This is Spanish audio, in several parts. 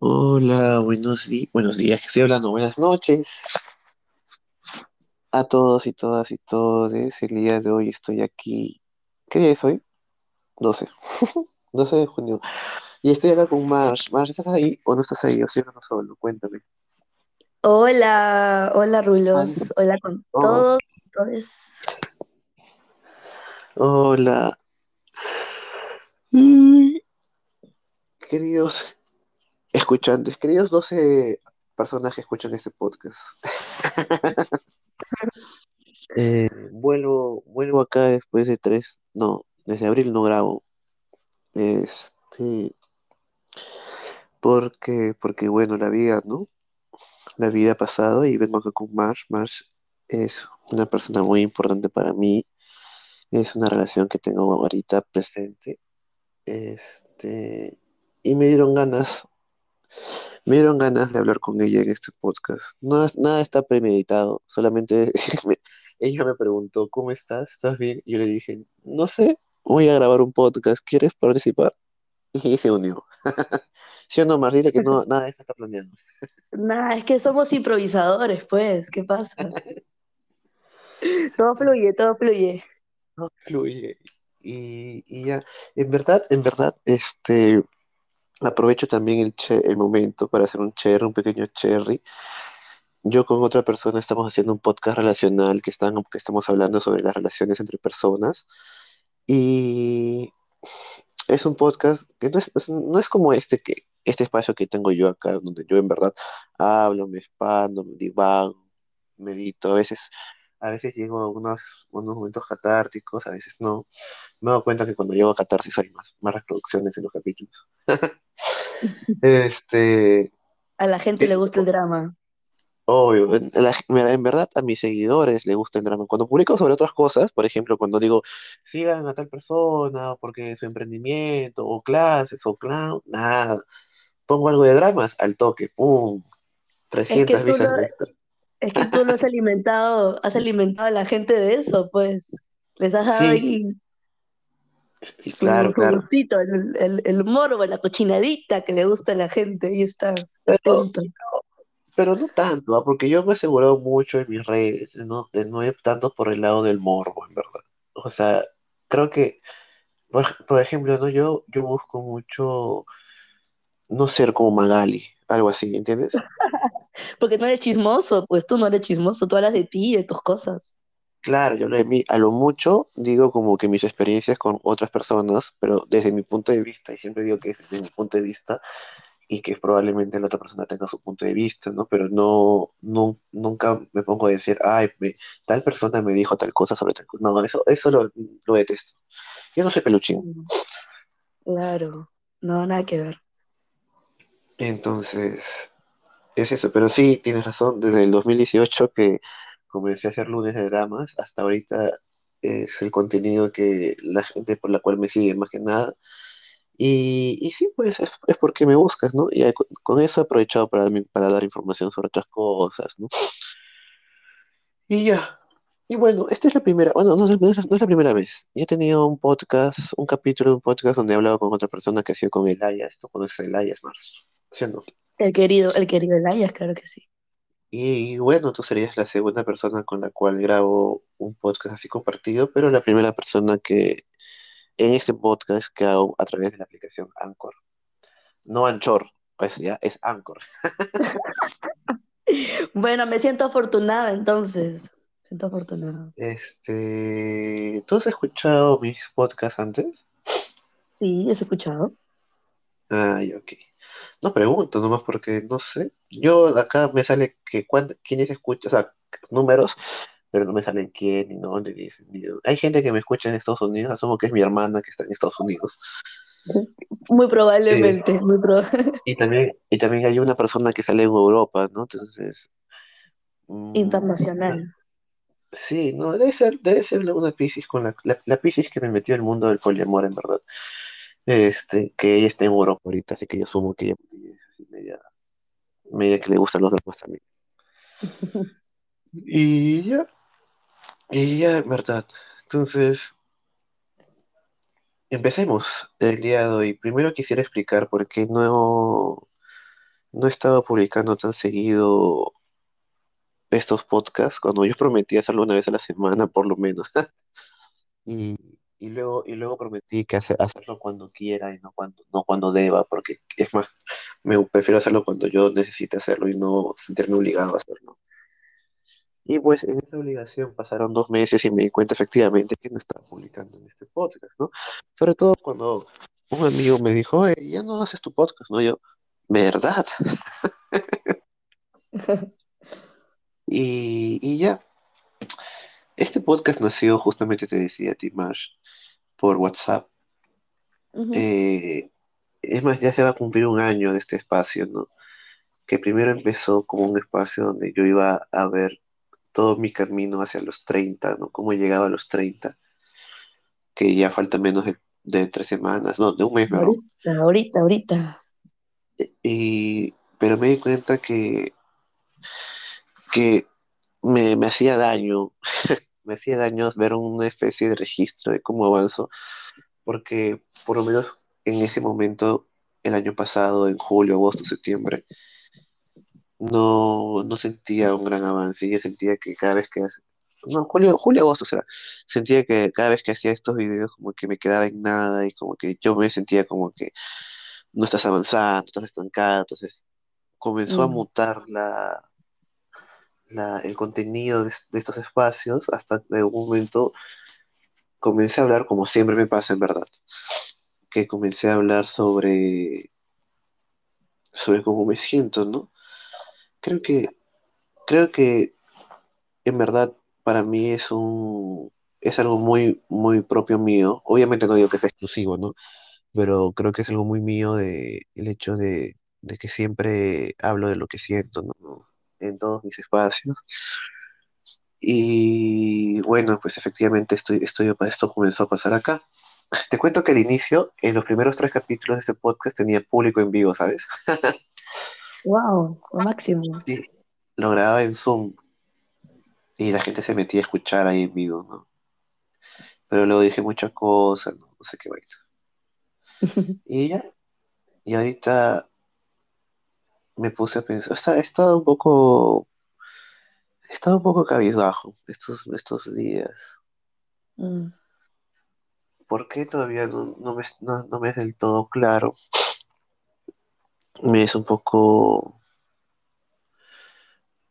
Hola, buenos días, buenos días, que estoy hablando, buenas noches a todos y todas y todos. El día de hoy estoy aquí. ¿Qué día es hoy? 12. 12 de junio. Y estoy acá con Marsh. Marsh, ¿estás ahí o no estás ahí? O si no, solo, cuéntame. Hola, hola Rulos, hola con oh, todos, todos. hola. Queridos escuchantes, queridos 12 personas que escuchan este podcast. Eh, vuelvo, vuelvo acá después de tres, no, desde abril no grabo. Este, porque, porque bueno, la vida, ¿no? La vida ha pasado y vengo acá con Marsh. Marsh es una persona muy importante para mí. Es una relación que tengo ahorita presente. Este, y me dieron ganas, me dieron ganas de hablar con ella en este podcast. No, nada está premeditado, solamente me- ella me preguntó, ¿cómo estás? ¿Estás bien? Yo le dije, no sé, voy a grabar un podcast, ¿quieres participar? Y se unió. ¿Sí o no, Mar? Dile que no, nada de esto está planeado. Nada, es que somos improvisadores, pues, ¿qué pasa? Todo fluye, todo fluye. No fluye. Y, y ya, en verdad, en verdad, este, aprovecho también el, che- el momento para hacer un cherry, un pequeño cherry. Yo con otra persona estamos haciendo un podcast relacional que, están, que estamos hablando sobre las relaciones entre personas. Y es un podcast que no es, no es como este, que, este espacio que tengo yo acá, donde yo en verdad hablo, me expando, me divago, medito. A veces, a veces llego a unos, unos momentos catárticos, a veces no. Me dado cuenta que cuando llego a catarsis hay más, más reproducciones en los capítulos. Este, A la gente le gusta el drama. obvio, en, la- mira, en verdad a mis seguidores les gusta el drama. Cuando publico sobre otras cosas, por ejemplo, cuando digo, sigan a tal persona porque su emprendimiento, o clases, o clown, nada. Pongo algo de dramas, al toque, ¡pum! Es que 300 tú lo, vistas extra. Es que tú lo has alimentado, has alimentado a la gente de eso, pues. Les has dado Sí, ahí sí, su, claro, su claro. gustito, el, el, el morbo, la cochinadita que le gusta a la gente. Ahí está, Pero, no tanto, ¿ah? Porque yo me he asegurado mucho en mis redes de no, de no ir tanto por el lado del morbo, en verdad. O sea, creo que Por, por ejemplo, ¿no? Yo, yo busco mucho no ser como Magali, algo así, ¿entiendes? Porque no eres chismoso, pues tú no eres chismoso, tú hablas de ti y de tus cosas. Claro, yo lo de mí, a lo mucho digo como que mis experiencias con otras personas, pero desde mi punto de vista, y siempre digo que es desde mi punto de vista, y que probablemente la otra persona tenga su punto de vista, ¿no? Pero no, no nunca me pongo a decir, ay, me- tal persona me dijo tal cosa sobre tal cosa. No, eso, eso lo, lo detesto. Yo no soy peluchín. Claro, no, nada que ver. Entonces, Es eso, pero sí, tienes razón, desde el 2018 que comencé a hacer lunes de dramas, hasta ahorita es el contenido que la gente por la cual me sigue más que nada. Y, y sí, pues es, es porque me buscas, ¿no? Y con, eso he aprovechado para, para dar información sobre otras cosas, ¿no? Y ya. Y bueno, esta es la primera, bueno, no, no es- no es la primera vez. Yo he tenido un podcast, un capítulo de un podcast donde he hablado con otra persona que ha sido con Elias. ¿Tú conoces a Elias, Mars? ¿Sí o no? El querido, el querido Elias, claro que sí. Y bueno, tú serías la segunda persona con la cual grabo un podcast así compartido, pero la primera persona que en este podcast que hago a través de la aplicación Anchor. No Anchor, pues ya es Anchor. Bueno, me siento afortunada entonces. Me siento afortunada. Este, ¿tú has escuchado mis podcasts antes? Sí, has escuchado. Ay, ok. No pregunto nomás porque no sé. Yo acá me sale que cuán- quiénes escuchan, o sea, números, pero no me salen quién ni dónde ni dicen dónde. Hay gente que me escucha en Estados Unidos, asumo que es mi hermana que está en Estados Unidos. Muy Sí. probablemente, muy proba- Y también, y también hay una persona que sale en Europa, ¿no? Entonces, mm, internacional. sí, no, debe ser, debe ser una Piscis con la, la, la Piscis que me metió el mundo del poliamor, en verdad. Este, que ella está en Europa ahorita, así que yo asumo que ella, es así media, media que le gustan los demás también. Y ya, y ya, verdad. Entonces, empecemos el día de hoy. Primero quisiera explicar por qué no. no estaba publicando tan seguido estos podcasts, cuando yo prometí hacerlo una vez a la semana, por lo menos. Y, y luego, y luego prometí que hace- hacerlo cuando quiera y no cuando, no cuando deba, porque es más, me prefiero hacerlo cuando yo necesite hacerlo y no sentirme obligado a hacerlo. Y pues en esa obligación pasaron dos meses y me di cuenta efectivamente que no estaba publicando en este podcast, ¿no? Sobre todo cuando un amigo me dijo, oye, ya no haces tu podcast, ¿no? Yo, ¿verdad? Y, y ya, este podcast nació justamente, te decía a ti, Marsh, por WhatsApp. Eh, es más, ya se va a cumplir un año de este espacio, ¿no? Que primero empezó como un espacio donde yo iba a ver todo mi camino hacia los 30, ¿no? Cómo llegaba a los 30, que ya falta menos de, de tres semanas, no, de un mes. Ahorita, ahorita, ahorita. Y, pero me di cuenta que, que me, me hacía daño, me hacía daño ver una especie de registro de cómo avanzo, porque por lo menos en ese momento, el año pasado, en julio, agosto, septiembre, no, no sentía un gran avance. Yo sentía que cada vez que... No, julio, julio, agosto, o sea, sentía que cada vez que hacía estos videos como que me quedaba en nada y como que yo me sentía como que no estás avanzando, estás estancado. Entonces comenzó a Mm, mutar la, la- el contenido de, estos espacios hasta que en un momento comencé a hablar, como siempre me pasa en verdad, que comencé a hablar sobre, sobre cómo me siento, ¿no? Creo que, creo que en verdad para mí es un, es algo muy, muy propio mío. Obviamente no digo que sea exclusivo, ¿no? Pero creo que es algo muy mío de el hecho de, de que siempre hablo de lo que siento, ¿no? En todos mis espacios. Y bueno, pues efectivamente estoy, estoy, esto comenzó a pasar acá. Te cuento que al inicio, en los primeros tres capítulos de este podcast, tenía público en vivo, ¿sabes? wow, lo máximo. Sí, lo grababa en Zoom y la gente se metía a escuchar ahí en vivo, ¿no? Pero luego dije muchas cosas, no, no sé qué vaina. Y ya, y ahorita me puse a pensar, o sea, he estado un poco, he estado un poco cabizbajo estos, estos días. Mm, ¿Por qué todavía no, no me, no, no me es del todo claro? Me es un poco,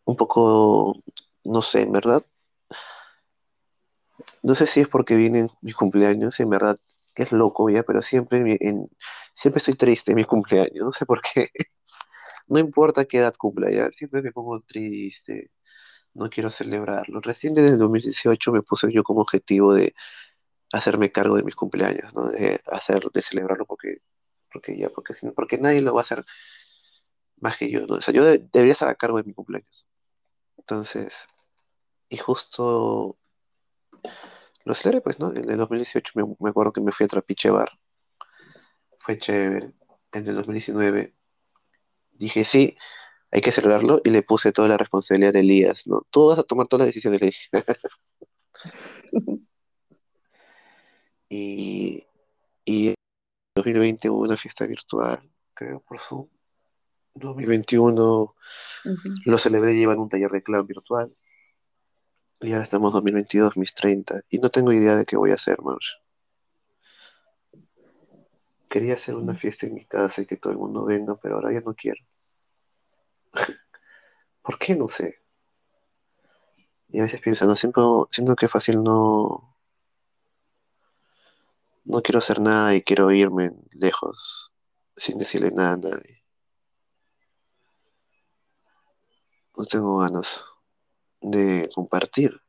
un poco, no sé, en verdad. No sé si es porque vienen mis cumpleaños, en verdad, que es loco ya, pero siempre, en mi- en- siempre estoy triste en mis cumpleaños, no sé por qué. No importa qué edad cumpla ya, siempre me pongo triste, no quiero celebrarlo. Recién desde el 2018 me puse yo como objetivo de hacerme cargo de mis cumpleaños, ¿no? De hacer, de celebrarlo porque, porque ya, porque, porque nadie lo va a hacer más que yo, ¿no? Yo de- debería estar a cargo de mi cumpleaños. Entonces, y justo lo celebré, pues, ¿no? En el 2018 me, me acuerdo que me fui a Trapiche Bar, fue chévere. En el 2019 dije, sí, hay que celebrarlo y le puse toda la responsabilidad de Elías, ¿no? Tú vas a tomar todas las decisiones, le dije. Y, y en 2020 hubo una fiesta virtual, creo, por Zoom. 2021 ujú. lo celebré llevando un taller de clown virtual. Y ahora estamos en 2022, mis 30. Y no tengo idea de qué voy a hacer, Marsh. Quería hacer una fiesta en mi casa y que todo el mundo venga, pero ahora ya no quiero. ¿Por qué? No sé. Y a veces pienso, no, siempre, siento que fácil no, no quiero hacer nada y quiero irme lejos sin decirle nada a nadie. No tengo ganas de compartir.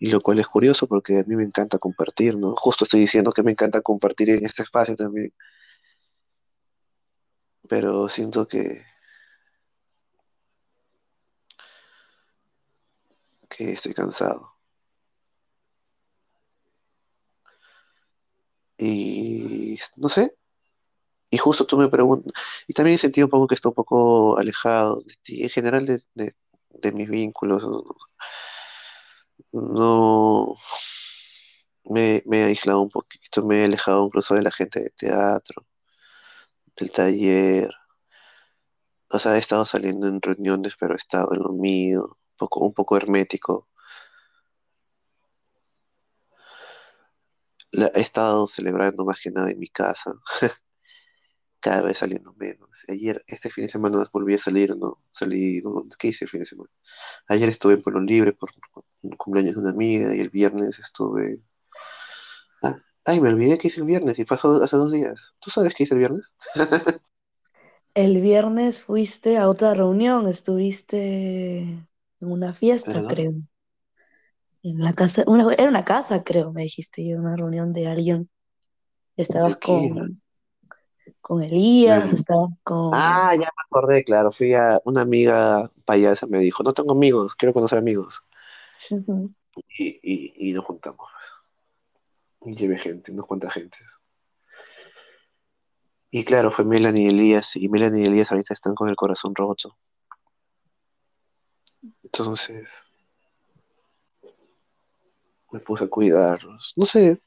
Y lo cual es curioso porque a mí me encanta compartir, ¿no? Justo estoy diciendo que me encanta compartir en este espacio también, pero siento que, que estoy cansado. Y no sé, y justo tú me preguntas, y también he sentido un poco que estoy un poco alejado de ti, en general de, de- de mis vínculos. No, me, me he aislado un poquito, me he alejado incluso de la gente de teatro, del taller. O sea, he estado saliendo en reuniones, pero he estado en lo mío, un poco, un poco hermético. He estado celebrando más que nada en mi casa, cada vez saliendo menos. Ayer, este fin de semana volví a salir, ¿no? Salí. ¿Qué hice el fin de semana? Ayer estuve en Pueblo Libre por un cumpleaños de una amiga y el viernes estuve... Ah, ay, me olvidé que hice el viernes y pasó hace dos días. ¿Tú sabes qué hice el viernes? El viernes fuiste a otra reunión, estuviste en una fiesta, creo. En la casa, una- era una casa, creo, me dijiste yo, una reunión de alguien. Estabas con, con Elías, estabas con... Ah, ya me acordé, claro. Fui a una amiga payasa, me dijo, no tengo amigos, quiero conocer amigos. Y, y, y nos juntamos. Y llevé gente, unos cuantas gentes. Y claro, fue Melanie y Elías, y Melanie y Elías ahorita están con el corazón roto. Entonces me puse a cuidarlos. No sé,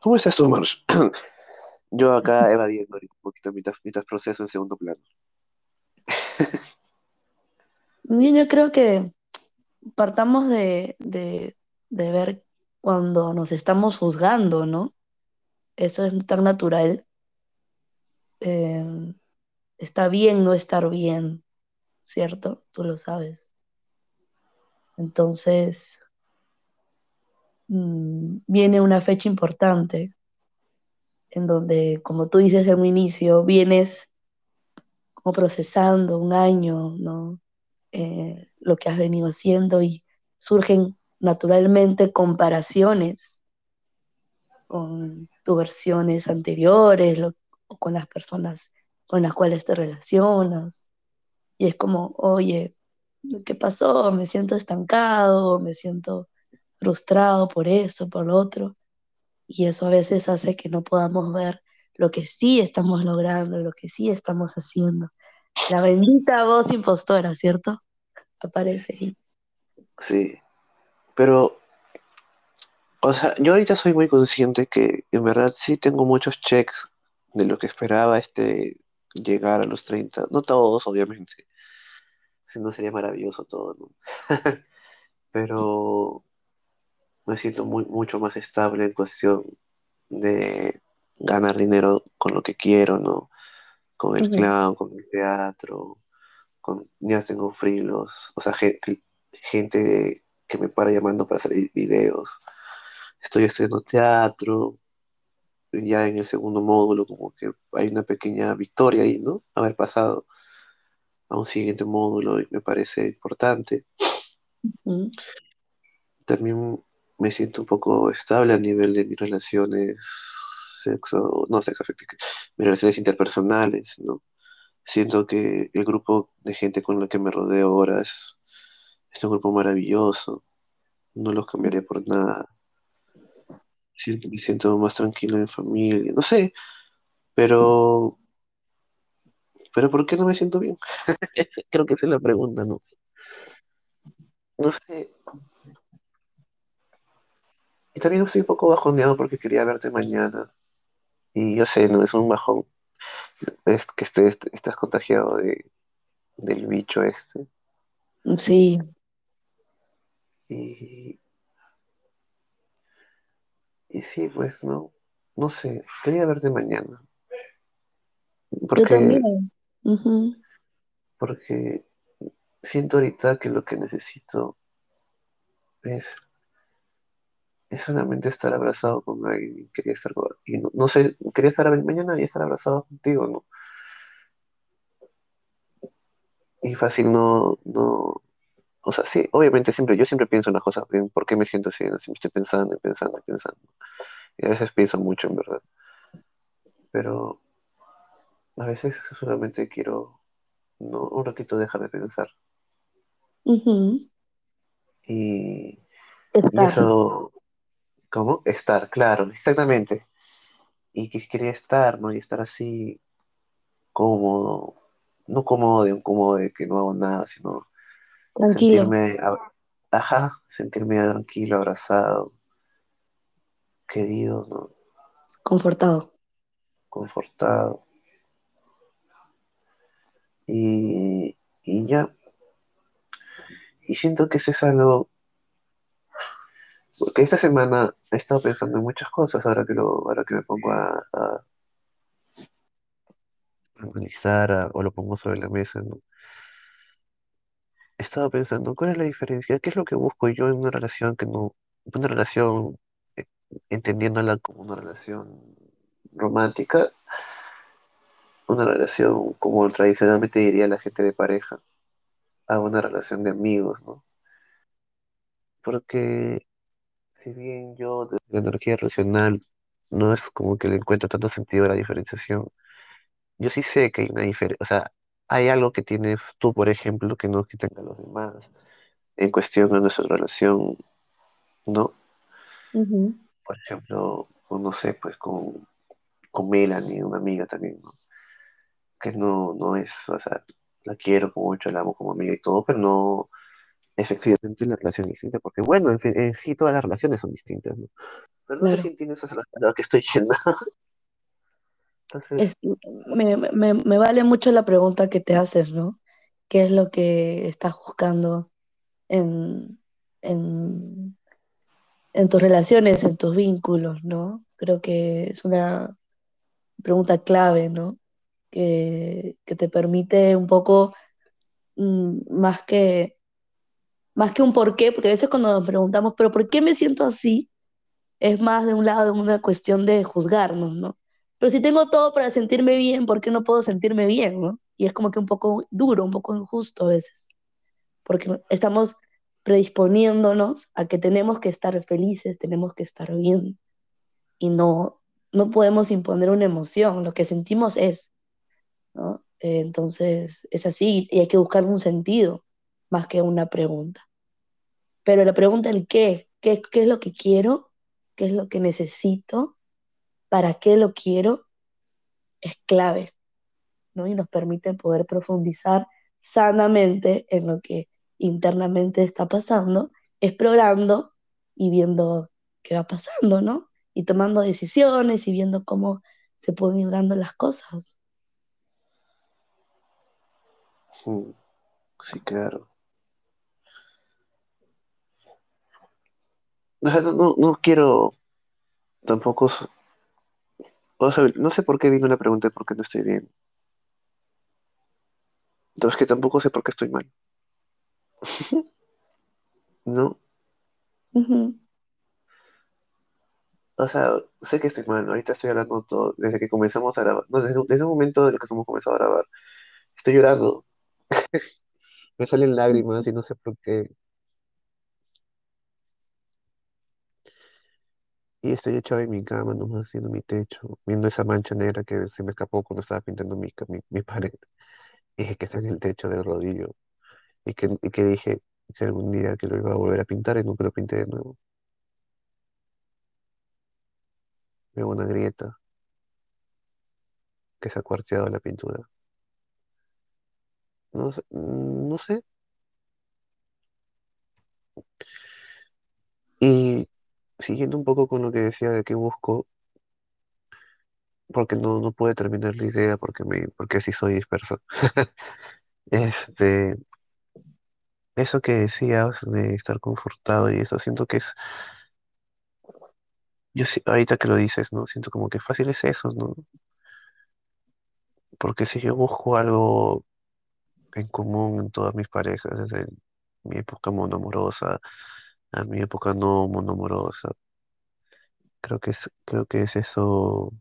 ¿cómo estás tú, Marsh? Yo acá evadiendo un poquito mientras, mientras proceso en segundo plano. Yo creo que partamos de, de, de ver cuando nos estamos juzgando, ¿no? Eso es tan natural. Eh, está bien no estar bien, ¿cierto? Tú lo sabes. Entonces, mm, viene una fecha importante en donde, como tú dices en un inicio, vienes como procesando un año, ¿no? Eh, lo que has venido haciendo y surgen naturalmente comparaciones con tus versiones anteriores lo- o con las personas con las cuales te relacionas. Y es como, oye, ¿qué pasó? Me siento estancado, me siento frustrado por eso, por lo otro. Y eso a veces hace que no podamos ver lo que sí estamos logrando, lo que sí estamos haciendo. La bendita voz impostora, ¿cierto? Aparece ahí. Sí, pero, o sea, yo ahorita soy muy consciente que en verdad sí tengo muchos checks de lo que esperaba este llegar a los 30. No todos, obviamente, si no sería maravilloso todo, ¿no? Pero me siento muy, mucho más estable en cuestión de ganar dinero con lo que quiero, ¿no? Con el Ujú, clown, con el teatro, con, ya tengo frilos, o sea, ge- que- gente que me para llamando para hacer videos. Estoy estudiando teatro, ya en el segundo módulo, como que hay una pequeña victoria ahí, ¿no? Haber pasado a un siguiente módulo y me parece importante. También me siento un poco estable a nivel de mis relaciones sexo, no sexo afectivo, mis relaciones interpersonales, ¿no? Siento que el grupo de gente con la que me rodeo ahora es, es un grupo maravilloso, no los cambiaría por nada. Siento, me siento más tranquilo en familia, no sé, pero, pero ¿por qué no me siento bien? Creo que esa es la pregunta, ¿no? No sé, y también estoy un poco bajoneado porque quería verte mañana, y yo sé, no es un bajón, es que estés, estás contagiado de, del bicho este, Sí, y, y sí, pues no, no sé, quería verte mañana, yo porque, también. Ujú, porque siento ahorita que lo que necesito es, es solamente estar abrazado con alguien. Quería estar con- y no, no sé, quería estar mañana y estar abrazado contigo, ¿no? Y fácil no, no, o sea, sí, obviamente siempre, yo siempre pienso en las cosas, en por qué me siento así, así me estoy pensando y pensando y pensando. Y a veces pienso mucho, en verdad. Pero a veces solamente quiero, ¿no? Un ratito dejar de pensar. ujú. Y, y eso, ¿cómo? Estar, claro, exactamente. Y que quería estar, ¿no? Y estar así cómodo, no cómodo de un cómodo de que no hago nada, sino Tranquilo, sentirme, ajá, sentirme tranquilo, abrazado, querido, ¿no? confortado. Confortado. y, y ya. Y siento que eso es algo, porque esta semana he estado pensando en muchas cosas ahora que, ahora que me pongo a, a analizar a- o lo pongo sobre la mesa, ¿no? He estado pensando, ¿cuál es la diferencia? ¿Qué es lo que busco yo en una relación que no, una relación, eh, entendiéndola como una relación romántica, una relación como tradicionalmente diría la gente de pareja, a una relación de amigos, ¿no? Porque si bien yo desde la energía racional no es como que le encuentro tanto sentido a la diferenciación, yo sí sé que hay una diferencia, o sea, hay algo que tienes tú, por ejemplo, que no es que tengan los demás en cuestión a nuestra relación, ¿no? Ujú, Por ejemplo, no sé, pues con, con Melanie, una amiga también, ¿no? Que no, no es, o sea, la quiero mucho, la amo como amiga y todo, pero no, efectivamente la relación es distinta, porque bueno, en, fin, en sí todas las relaciones son distintas, ¿no? Pero no sé si claro. entiendes a lo que estoy yendo. Entonces, Es, me, me, me vale mucho la pregunta que te haces, ¿no? ¿Qué es lo que estás buscando en, en, en tus relaciones, en tus vínculos, ¿no? Creo que es una pregunta clave, ¿no? Que, que te permite un poco mm, más que, más que un por qué, porque a veces cuando nos preguntamos, pero ¿por qué me siento así? Es más de un lado una cuestión de juzgarnos, ¿no? Pero si tengo todo para sentirme bien, ¿por qué no puedo sentirme bien, ¿no? Y es como que un poco duro, un poco injusto a veces, porque estamos predisponiéndonos a que tenemos que estar felices, tenemos que estar bien, y no, no podemos imponer una emoción, lo que sentimos es, ¿no? Entonces es así y hay que buscar un sentido más que una pregunta. Pero la pregunta el qué, qué, qué es lo que quiero, qué es lo que necesito, para qué lo quiero, es clave, ¿no? Y nos permite poder profundizar sanamente en lo que internamente está pasando, explorando y viendo qué va pasando, ¿no? Y tomando decisiones y viendo cómo se pueden ir dando las cosas. mm, sí, claro. O sea, no, no, no quiero tampoco, o sea, no sé por qué vino la pregunta de por qué no estoy bien. Entonces, que tampoco sé por qué estoy mal, ¿no? O sea, sé que estoy mal, ahorita estoy hablando todo, desde que comenzamos a grabar, no, desde, desde el momento en el que hemos comenzado a grabar, estoy llorando, me salen lágrimas y no sé por qué, y estoy echado en mi cama, nomás haciendo mi techo, viendo esa mancha negra que se me escapó cuando estaba pintando mi, mi, pared, y que está en el techo del rodillo, y que, y que dije que algún día que lo iba a volver a pintar y nunca lo pinté de nuevo, veo una grieta que se ha cuarteado la pintura, no no sé, y siguiendo un poco con lo que decía de que busco, porque no, no pude terminar la idea porque me, porque así soy disperso. Este, eso que decías de estar confortado y eso, siento que es, yo sí- ahorita que lo dices, ¿no? Siento como que fácil es eso, ¿no? Porque si yo busco algo en común en todas mis parejas, desde mi época monoamorosa a mi época no monoamorosa, creo que es, creo que es eso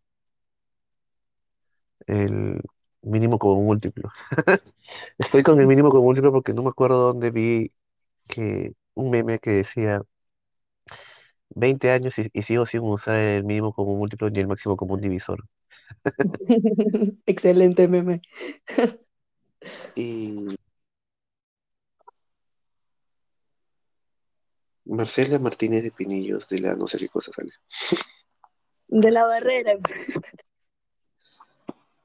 el mínimo como múltiplo. Estoy con el mínimo como múltiplo porque no me acuerdo dónde vi que un meme que decía 20 años y, y sigo sin usar el mínimo como múltiplo ni el máximo como un divisor. Excelente meme. Y Marcela Martínez de Pinillos, de la no sé qué cosa sale. De la barrera.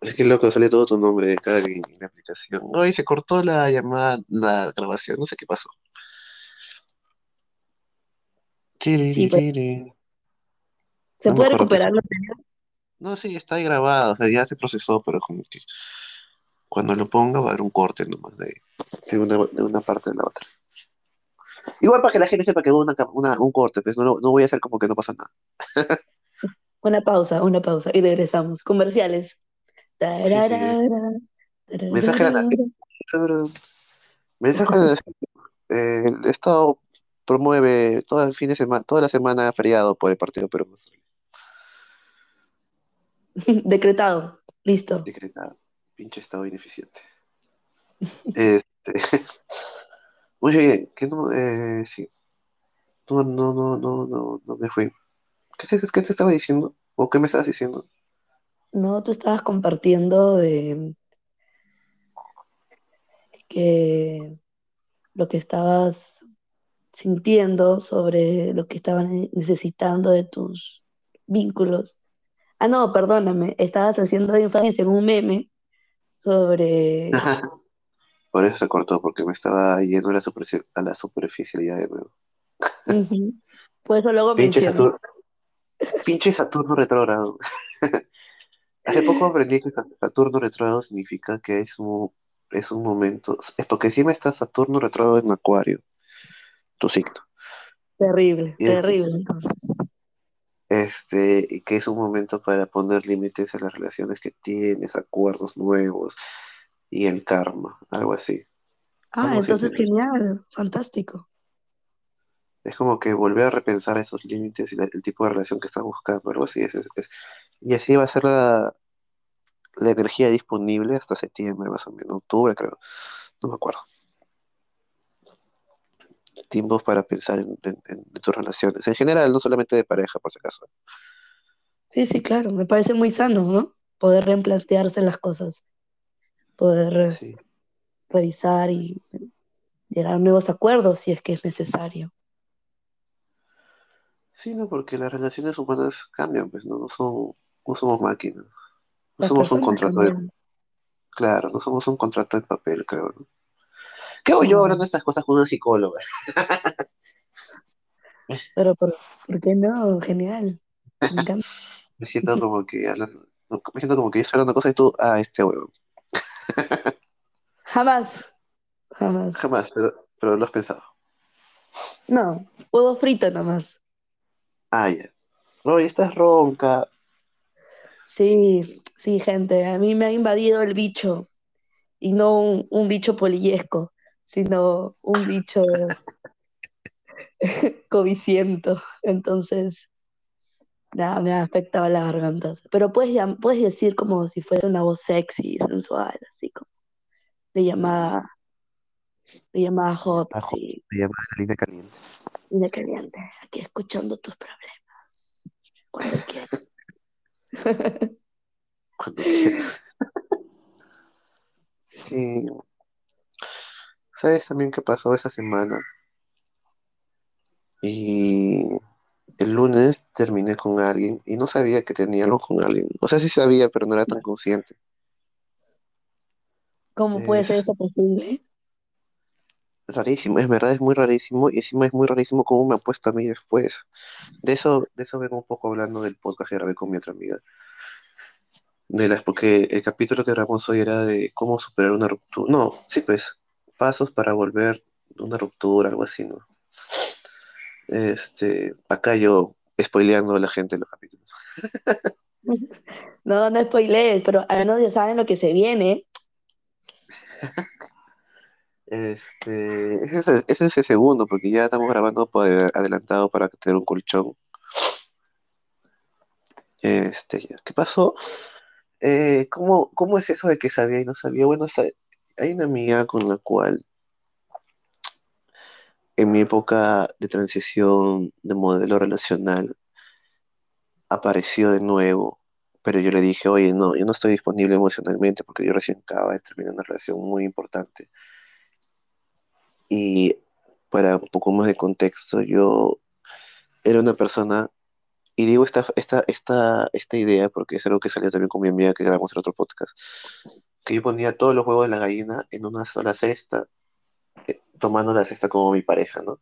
Es que loco, sale todo tu nombre de cada en la aplicación. Ay, se cortó la llamada, la grabación, no sé qué pasó. Sí, pues se No puede acuerdo qué. recuperar. No, sí, está ahí grabado, o sea, ya se procesó, pero como que. Cuando lo ponga va a haber un corte nomás de, de, una, de una parte de la otra. Igual para que la gente sepa que hubo una, una, un corte, pues no, no voy a hacer como que no pasa nada. Una pausa, una pausa y regresamos. Comerciales. Mensaje a la, mensaje a eh, el Estado promueve todo el fin de semana, toda la semana feriado por el partido peruano. Decretado, listo. Decretado. Pinche Estado ineficiente. Este, bien, que no, eh, sí. No, no, no, no, no, no me fui. ¿Qué te, qué te estaba diciendo? ¿O qué me estabas diciendo? No, tú estabas compartiendo de que lo que estabas sintiendo sobre lo que estabas necesitando de tus vínculos. Ah, no, perdóname, estabas haciendo énfasis en un meme sobre... Por eso se cortó, porque me estaba yendo a la, superfici- a la superficialidad de nuevo. Ujú. Por eso luego Pinche. Saturno, pinche Saturno retrógrado. Hace poco aprendí que Sa- Saturno retrógrado significa que es un, es un momento, es porque encima está Saturno retrógrado en Acuario, tu signo. Terrible, Y este, terrible entonces. este, y que es un momento para poner límites a las relaciones que tienes, acuerdos nuevos y el karma, algo así. Ah, entonces genial, fantástico. Es como que volver a repensar esos límites y la- el tipo de relación que estás buscando, algo así. Es, es- es- y así va a ser la, la energía disponible hasta septiembre, más o menos, octubre, creo. No me acuerdo. Tiempos para pensar en, en- en tus relaciones. En general, no solamente de pareja, por si acaso. Sí, sí, claro, me parece muy sano, ¿no? Poder replantearse las cosas, poder Sí. revisar y llegar a nuevos acuerdos si es que es necesario. Sí, no, porque las relaciones humanas cambian, pues, ¿no? No son, no somos máquinas. No Las somos un contrato de, claro, no somos un contrato de papel, creo, ¿no? ¿Qué hago yo hablando de estas cosas con una psicóloga? pero ¿por, por qué no? Genial, me siento como que hablando, me siento como que yo estoy hablando cosas y tú, ah, este huevo. Jamás, jamás. Jamás, pero, pero lo has pensado. No, huevo frito nomás. Ah, ya. Roy, estás ronca. Sí, sí, gente, a mí me ha invadido el bicho y no un, un bicho polillesco, sino un bicho coviciento. Entonces, nada, me ha afectado la garganta. Pero puedes, puedes decir como si fuera una voz sexy, sensual, así como de llamada, de llamada hot, Ajo, así, me llama la línea caliente. y de caliente, aquí escuchando tus problemas, cuando quieras. Cuando quieras. Sí. ¿Sabes también qué pasó esa semana? Y el lunes terminé con alguien y no sabía que tenía algo con alguien. O sea, sí sabía, pero no era tan consciente. ¿Cómo puede ser Es eso posible? rarísimo, es verdad, es muy rarísimo y encima es muy rarísimo cómo me ha puesto a mí después. De eso, de eso vengo un poco hablando del podcast que grabé con mi otra amiga. De las, porque el capítulo que grabamos hoy era de cómo superar una ruptura. No, sí, pues, pasos para volver de una ruptura, algo así, ¿no? Este, acá yo spoileando a la gente los capítulos. No, no spoilees, pero al menos ya saben lo que se viene. Este, ese es, el, ese es el segundo, porque ya estamos grabando por adelantado para tener un colchón. Este, ¿qué pasó? Eh, ¿cómo, cómo es eso de que sabía y no sabía? Bueno, hay una amiga con la cual en mi época de transición de modelo relacional apareció de nuevo, pero yo le dije, oye, no, yo no estoy disponible emocionalmente porque yo recién acaba de terminar una relación muy importante. Y para un poco más de contexto, yo era una persona, y digo esta, esta, esta, esta idea porque es algo que salió también con mi amiga que grabamos en otro podcast, que yo ponía todos los huevos de la gallina en una sola cesta, eh, tomando la cesta como mi pareja, ¿no?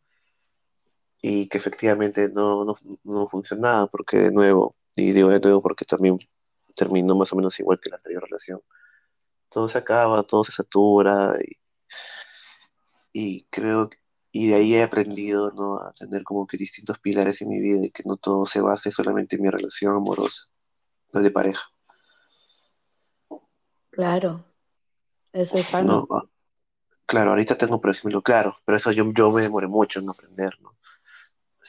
Y que efectivamente no, no, no funcionaba porque de nuevo, y digo de nuevo porque también terminó más o menos igual que la anterior relación, todo se acaba, todo se satura y, y creo, y de ahí he aprendido, ¿no? A tener como que distintos pilares en mi vida y que no todo se base solamente en mi relación amorosa, no de pareja, Claro, eso es ¿no? Claro, ahorita tengo, por ejemplo, claro, pero eso yo, yo me demoré mucho en aprender, ¿no?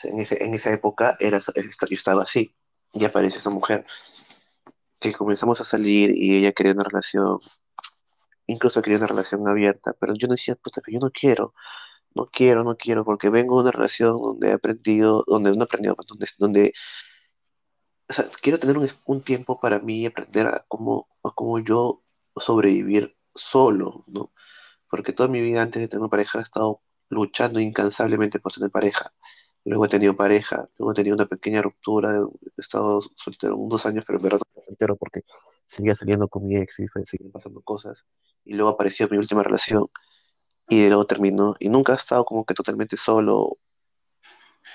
En ese, en esa época era, yo estaba así, y apareció esa mujer, que comenzamos a salir y ella quería una relación, incluso quería una relación abierta, pero yo decía, puta, yo no quiero, no quiero, no quiero, porque vengo de una relación donde he aprendido, donde no he aprendido, donde, donde, quiero tener un, un tiempo para mí aprender a cómo, a cómo yo sobrevivir solo, ¿no? Porque toda mi vida antes de tener una pareja he estado luchando incansablemente por tener pareja. Luego he tenido pareja, luego he tenido una pequeña ruptura, he estado soltero unos años, pero en verdad no estaba soltero porque seguía saliendo con mi ex y seguían pasando cosas. Y luego apareció mi última relación y luego terminó. Y nunca he estado como que totalmente solo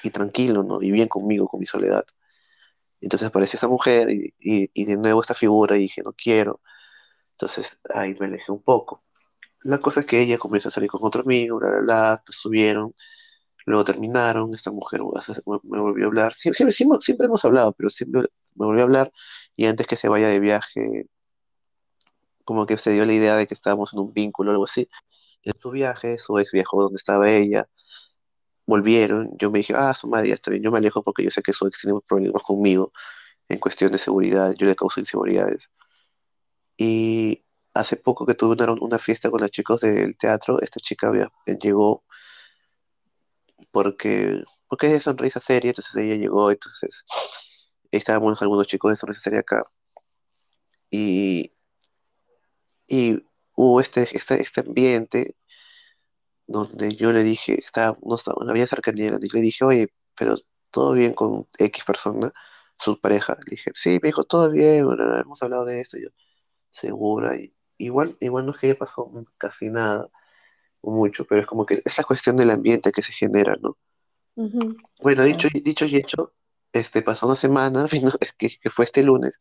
y tranquilo, ¿no? Y bien conmigo, con mi soledad. Entonces apareció esa mujer y, y, y de nuevo esta figura y dije, no quiero. Entonces ahí me alejé un poco. La cosa es que ella comenzó a salir con otro amigo, bla, bla, bla, estuvieron, luego terminaron, esta mujer me, volvió a hablar, siempre, siempre hemos hablado, pero siempre me volvió a hablar y antes que se vaya de viaje, como que se dio la idea de que estábamos en un vínculo o algo así. En su viaje, su ex viajó donde estaba ella, volvieron, yo me dije, ah, su madre, ya está bien, yo me alejo porque yo sé que su ex tiene problemas conmigo en cuestión de seguridad, yo le causo inseguridades. Y hace poco que tuve una, fiesta con los chicos del teatro, esta chica había- llegó porque, porque es de Sonrisa Serie, entonces ella llegó, entonces estábamos algunos chicos de Sonrisa Serie acá, y, y hubo este, este, este ambiente donde yo le dije, estaba, no había cercanía, y le dije, oye, pero todo bien con X persona, su pareja, le dije, sí, me dijo, todo bien, bueno, hemos hablado de esto, yo, segura, y igual, igual no es que haya pasado casi nada, o mucho, pero es como que es la cuestión del ambiente que se genera, ¿no? Bueno, dicho, dicho y hecho, este, pasó una semana, vino- es que, que fue este lunes,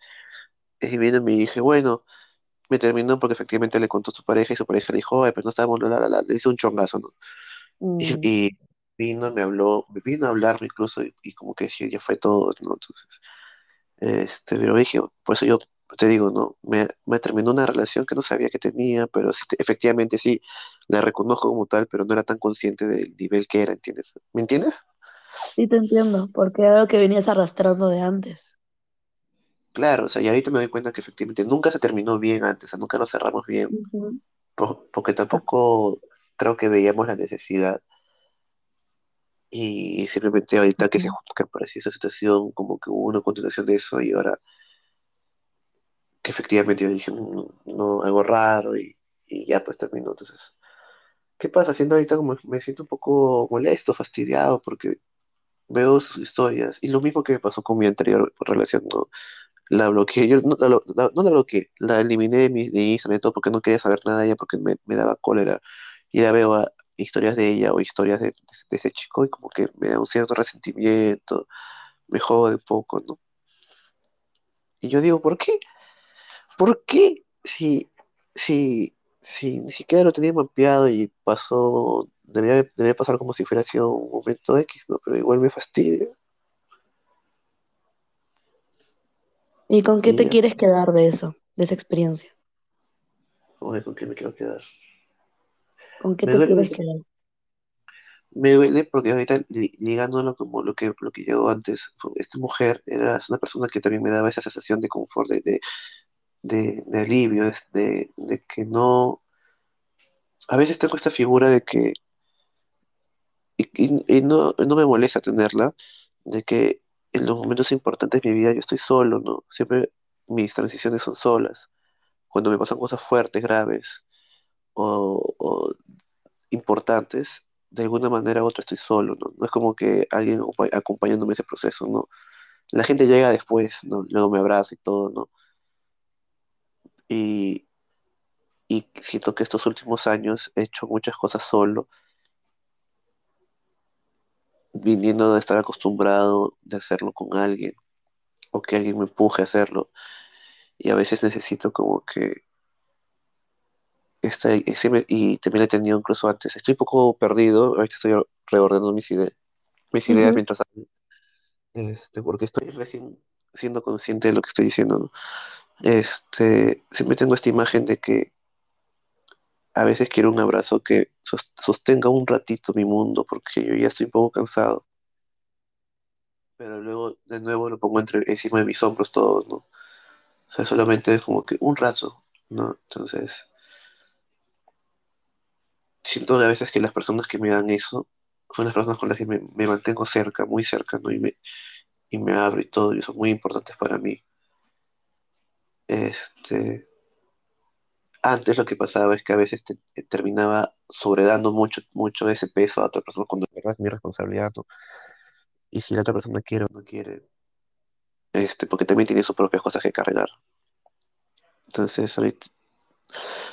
y vino y me dije, bueno, me terminó porque efectivamente le contó a su pareja y su pareja le dijo, ay, pero no estábamos, la, la, la, la", le hizo un chongazo, ¿no? Y, Mm, y vino, me habló, me vino a hablarme incluso y, y como que dije, ya fue todo, ¿no? Entonces, este, pero dije, por eso yo te digo, ¿no? Me, me terminó una relación que no sabía que tenía, pero sí, te- efectivamente sí, la reconozco como tal, pero no era tan consciente del nivel que era, ¿entiendes? ¿Me entiendes? Sí te entiendo, porque era algo que venías arrastrando de antes. Claro, o sea, y ahorita me doy cuenta que efectivamente nunca se terminó bien antes, o sea, nunca lo cerramos bien, porque tampoco creo que veíamos la necesidad y simplemente ahorita que se que apareció esa situación, como que hubo una continuación de eso y ahora que efectivamente yo dije, "Mm, no, algo raro y, y ya pues terminó. Entonces, ¿qué pasa? Haciendo ahorita como me siento un poco molesto, fastidiado porque veo sus historias y lo mismo que me pasó con mi anterior relación, ¿no? La bloqueé, yo no la, la- no la bloqueé, la eliminé de mi de Instagram y todo porque no quería saber nada de ella porque me, me daba cólera. Y ya veo a- historias de ella o historias de, de ese chico y como que me da un cierto resentimiento, me jode un poco, ¿no? Y yo digo, ¿por qué? ¿Por qué? Si, si, si ni siquiera lo tenía mapeado y pasó, debería, debería pasar como si fuera sido un momento X, ¿no? Pero igual me fastidia. ¿Y con qué Y te ya, quieres quedar de eso, de esa experiencia? oye, ¿con qué me quiero quedar? ¿Con qué Me te duele, quieres quedar? me duele porque ahorita li- ligándolo como lo que, lo que llegó antes, esta mujer era una persona que también me daba esa sensación de confort, de, de, de, alivio, de, de que no, a veces tengo esta figura de que, y, no, no me molesta tenerla, de que en los momentos importantes de mi vida yo estoy solo, ¿no? Siempre mis transiciones son solas. Cuando me pasan cosas fuertes, graves o, importantes, de alguna manera u otra estoy solo, ¿no? No es como que alguien acompañ- acompañándome ese proceso, ¿no? La gente llega después, ¿no? Luego me abraza y todo, ¿no? Y, y siento que estos últimos años he hecho muchas cosas solo, viniendo de estar acostumbrado de hacerlo con alguien o que alguien me empuje a hacerlo. Y a veces necesito como que Está, y, también he tenido incluso antes. Estoy un poco perdido, ahorita estoy reordenando mis, ide- mis ideas Ujú. mientras hablo, este, porque estoy recién siendo consciente de lo que estoy diciendo, ¿no? Este, siempre tengo esta imagen de que a veces quiero un abrazo que sos- sostenga un ratito mi mundo, porque yo ya estoy un poco cansado, pero luego de nuevo lo pongo entre, encima de mis hombros todos, ¿no? O sea, solamente es como que un rato, ¿no? Entonces, siento a veces que las personas que me dan eso son las personas con las que me, me mantengo cerca, muy cerca, ¿no? Y me, y me abro y todo, y son muy importantes para mí. Este, antes lo que pasaba es que a veces te- te terminaba sobredando mucho, mucho ese peso a otra persona cuando verdad es mi responsabilidad, ¿no? Y si la otra persona quiere o no quiere, este, porque también tiene sus propias cosas que cargar. Entonces, ahorita,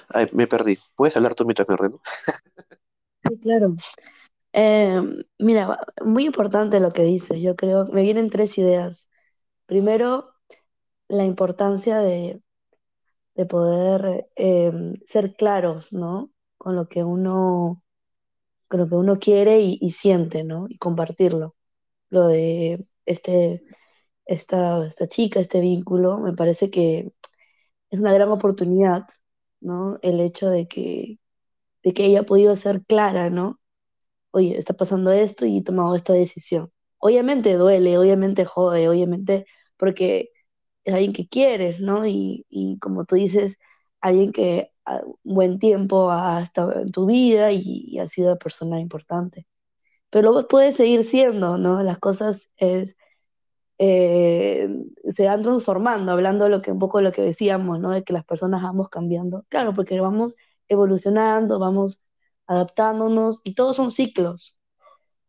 ay, me perdí. ¿Puedes hablar tú mientras me ordeno? Sí, claro. Eh, mira, muy importante lo que dices. Yo creo, me vienen tres ideas. Primero, la importancia de, de poder eh, ser claros, ¿no? Con lo que uno, con lo que uno quiere y, y siente, ¿no? Y compartirlo. Lo de este, esta, esta chica, este vínculo, me parece que es una gran oportunidad, ¿no? El hecho de que, de que ella ha podido ser clara, ¿no? Oye, está pasando esto y he tomado esta decisión. Obviamente duele, obviamente jode, obviamente porque es alguien que quieres, ¿no? Y, y como tú dices, alguien que a buen tiempo ha estado en tu vida y, ha sido una persona importante. Pero luego puede seguir siendo, ¿no? Las cosas eh, se van transformando, hablando lo que un poco lo que decíamos, ¿no? De que las personas vamos cambiando. Claro, porque vamos evolucionando, vamos adaptándonos y todos son ciclos.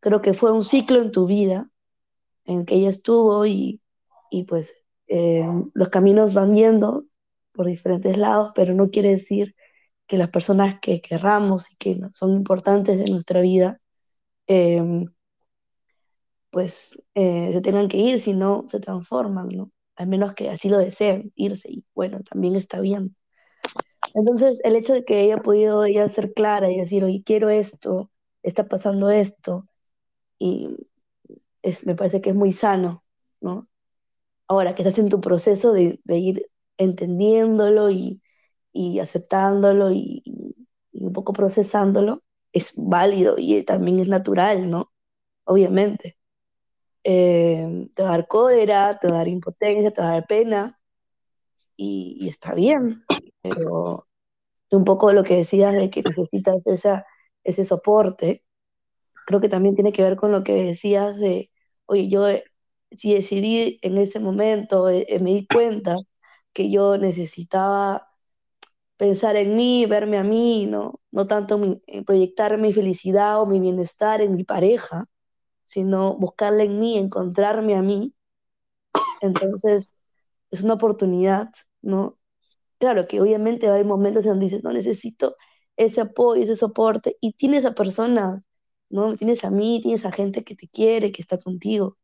Creo que fue un ciclo en tu vida en que ella estuvo y, y pues eh, los caminos van viendo por diferentes lados, pero no quiere decir que las personas que querramos y que son importantes en nuestra vida, eh, pues eh, se tengan que ir, si no se transforman, ¿no? Al menos que así lo deseen, irse, y bueno, también está bien. Entonces, el hecho de que ella ha podido ella ser clara y decir, oye, quiero esto, está pasando esto, y es, me parece que es muy sano, ¿no? Ahora que estás en tu proceso de, de ir entendiéndolo y, y aceptándolo y, y, un poco procesándolo, es válido y también es natural, ¿no? Obviamente. Eh, te va a dar cólera, te va a dar impotencia, te va a dar pena y, y está bien, pero un poco lo que decías de que necesitas esa, ese soporte, creo que también tiene que ver con lo que decías de, oye, yo eh, si decidí en ese momento, eh, eh, me di cuenta que yo necesitaba pensar en mí, verme a mí, no, no tanto mi- eh, proyectar mi felicidad o mi bienestar en mi pareja, sino buscarla en mí, encontrarme a mí. Entonces, es una oportunidad, ¿no? Claro que obviamente haber momentos en donde dices, no necesito ese apoyo, ese soporte, y tienes a personas, ¿no? Tienes a mí, tienes a gente que te quiere, que está contigo,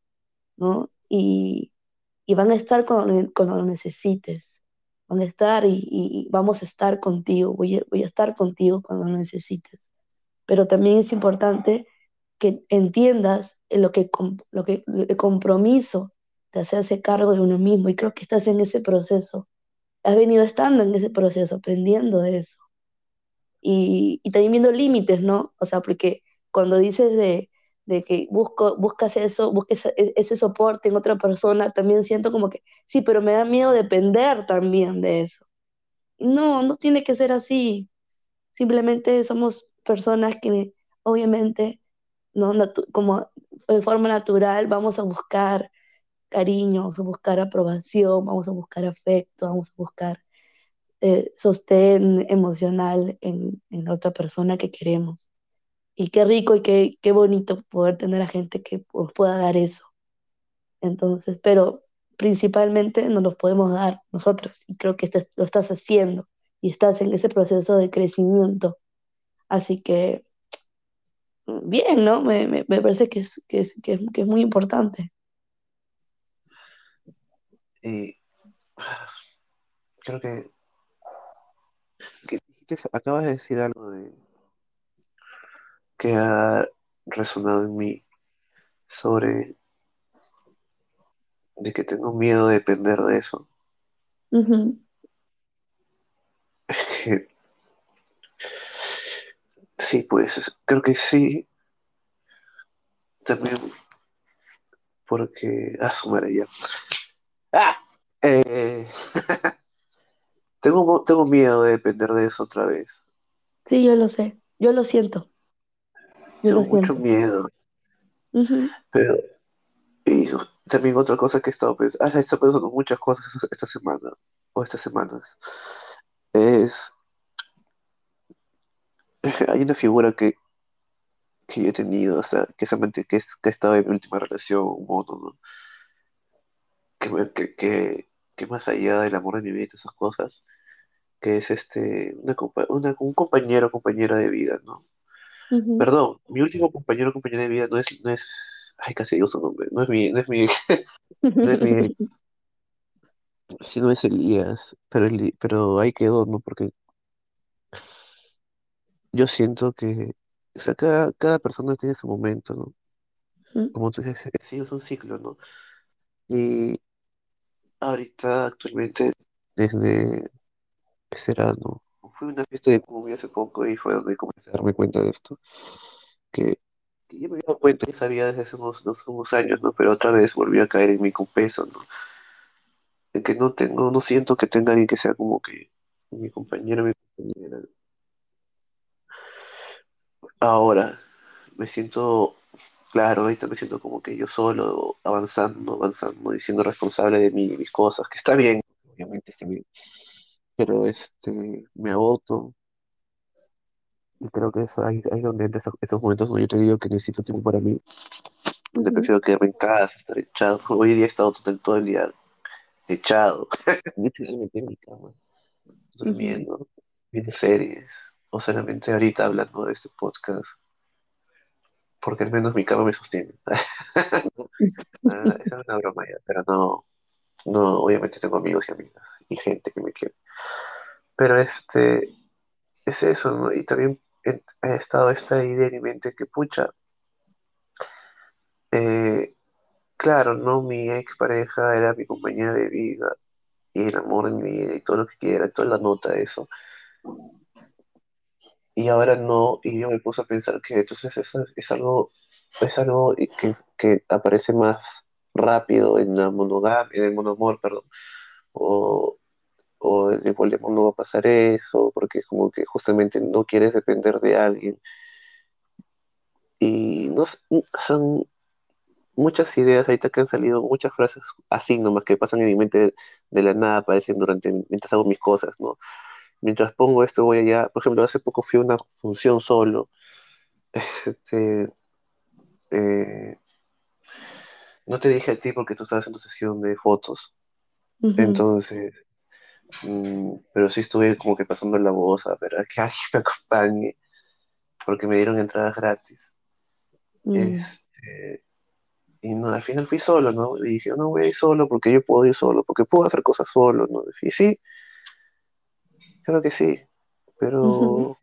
¿no? Y, y van a estar cuando, cuando lo necesites, van a estar y, y vamos a estar contigo, voy a, voy a estar contigo cuando lo necesites. Pero también es importante que entiendas lo que, lo que, el compromiso de hacerse cargo de uno mismo, y creo que estás en ese proceso has venido estando en ese proceso, aprendiendo de eso. Y, y también viendo límites, ¿no? O sea, porque cuando dices de, de que busco, buscas eso, busques ese, ese soporte en otra persona, también siento como que, sí, pero me da miedo depender también de eso. No, no tiene que ser así. Simplemente somos personas que obviamente, ¿no? Como de forma natural vamos a buscar cariño, vamos a buscar aprobación, vamos a buscar afecto, vamos a buscar eh, sostén emocional en, en otra persona que queremos. Y qué rico y qué, qué bonito poder tener a gente que nos pueda dar eso. Entonces, pero principalmente nos los podemos dar nosotros y creo que lo estás haciendo y estás en ese proceso de crecimiento. Así que, mm, bien, ¿no? Me, me, me parece que es, que, es, que, es, que es muy importante. Y creo que, acabas de decir algo de que ha resonado en mí sobre de que tengo miedo de depender de eso. Ujú, Que sí, pues creo que sí, también porque... Ah, su madre ya. ¡Ah! Eh, tengo, tengo miedo de depender de eso otra vez. Sí, yo lo sé, yo lo siento, Tengo mucho miedo. Pero y también otra cosa que he estado pensando, ah, he estado pensando muchas cosas esta semana, o estas semanas, es, hay una figura que, que yo he tenido, o sea, que, que, es, que ha estado en mi última relación, un modo, ¿no? Que, que, que, que más allá del amor de mi vida y todas esas cosas, que es este, una, una- un compañero o compañera de vida, ¿no? Perdón, mi último compañero o compañera de vida no es, no es, ay, casi digo su nombre, no es mi, no es mi, no es mi, sí, no es Elías, pero, Eli- pero ahí quedó, ¿no? Porque yo siento que, o sea, cada, cada persona tiene su momento, ¿no? Como tú dices, sí, es un ciclo, ¿no? Y ahorita, actualmente, desde, ¿qué será, no? Fui a una fiesta de cumbia hace poco y fue donde comencé a darme cuenta de esto, que, yo me había cuenta, ya sabía desde hace unos, unos, años, ¿no? Pero otra vez volví a caer en mi peso, ¿no? De que no tengo, no siento que tenga alguien que sea como que mi compañero, mi compañera. Ahora, me siento Claro, ahorita me siento como que yo solo, avanzando, avanzando y siendo responsable de mí, mis cosas, que está bien, obviamente está bien, pero este, me agoto y creo que eso ahí, es donde entra estos, estos momentos donde yo te digo que necesito tiempo para mí, donde prefiero quedarme en casa, estar echado. Hoy día he estado todo, el todo el día echado, literalmente en mi cama, durmiendo, viendo series, o solamente ahorita hablando de este podcast, porque al menos mi cama me sostiene. Ah, esa es una broma ya, pero no. No, obviamente tengo amigos y amigas y gente que me quiere. Pero este, es eso. Y también he, he estado esta idea en mi mente que, pucha, eh, claro, ¿no? Mi ex pareja era mi compañera de vida y el amor en mi vida y todo lo que quiera, toda la nota eso. Y ahora no, y yo me puse a pensar que entonces es, es algo, es algo que, que aparece más rápido en la monogamia, en el monoamor, perdón, o el poliamor no va a pasar eso, porque es como que justamente no quieres depender de alguien. Y no sé, son muchas ideas ahorita que han salido, muchas frases así nomás que pasan en mi mente de, de la nada, aparecen durante, mientras hago mis cosas, ¿no? Mientras pongo esto voy allá, por ejemplo, hace poco fui a una función solo, este, eh, no te dije a ti porque tú estabas en tu sesión de fotos, ujú, entonces, mm, pero sí estuve como que pasando la voz a ver a que alguien me acompañe, porque me dieron entradas gratis. mm, Este, y no, al final fui solo, ¿no? Y dije, no voy a ir solo porque yo puedo ir solo, porque puedo hacer cosas solo, ¿no? Y sí, creo que sí, pero,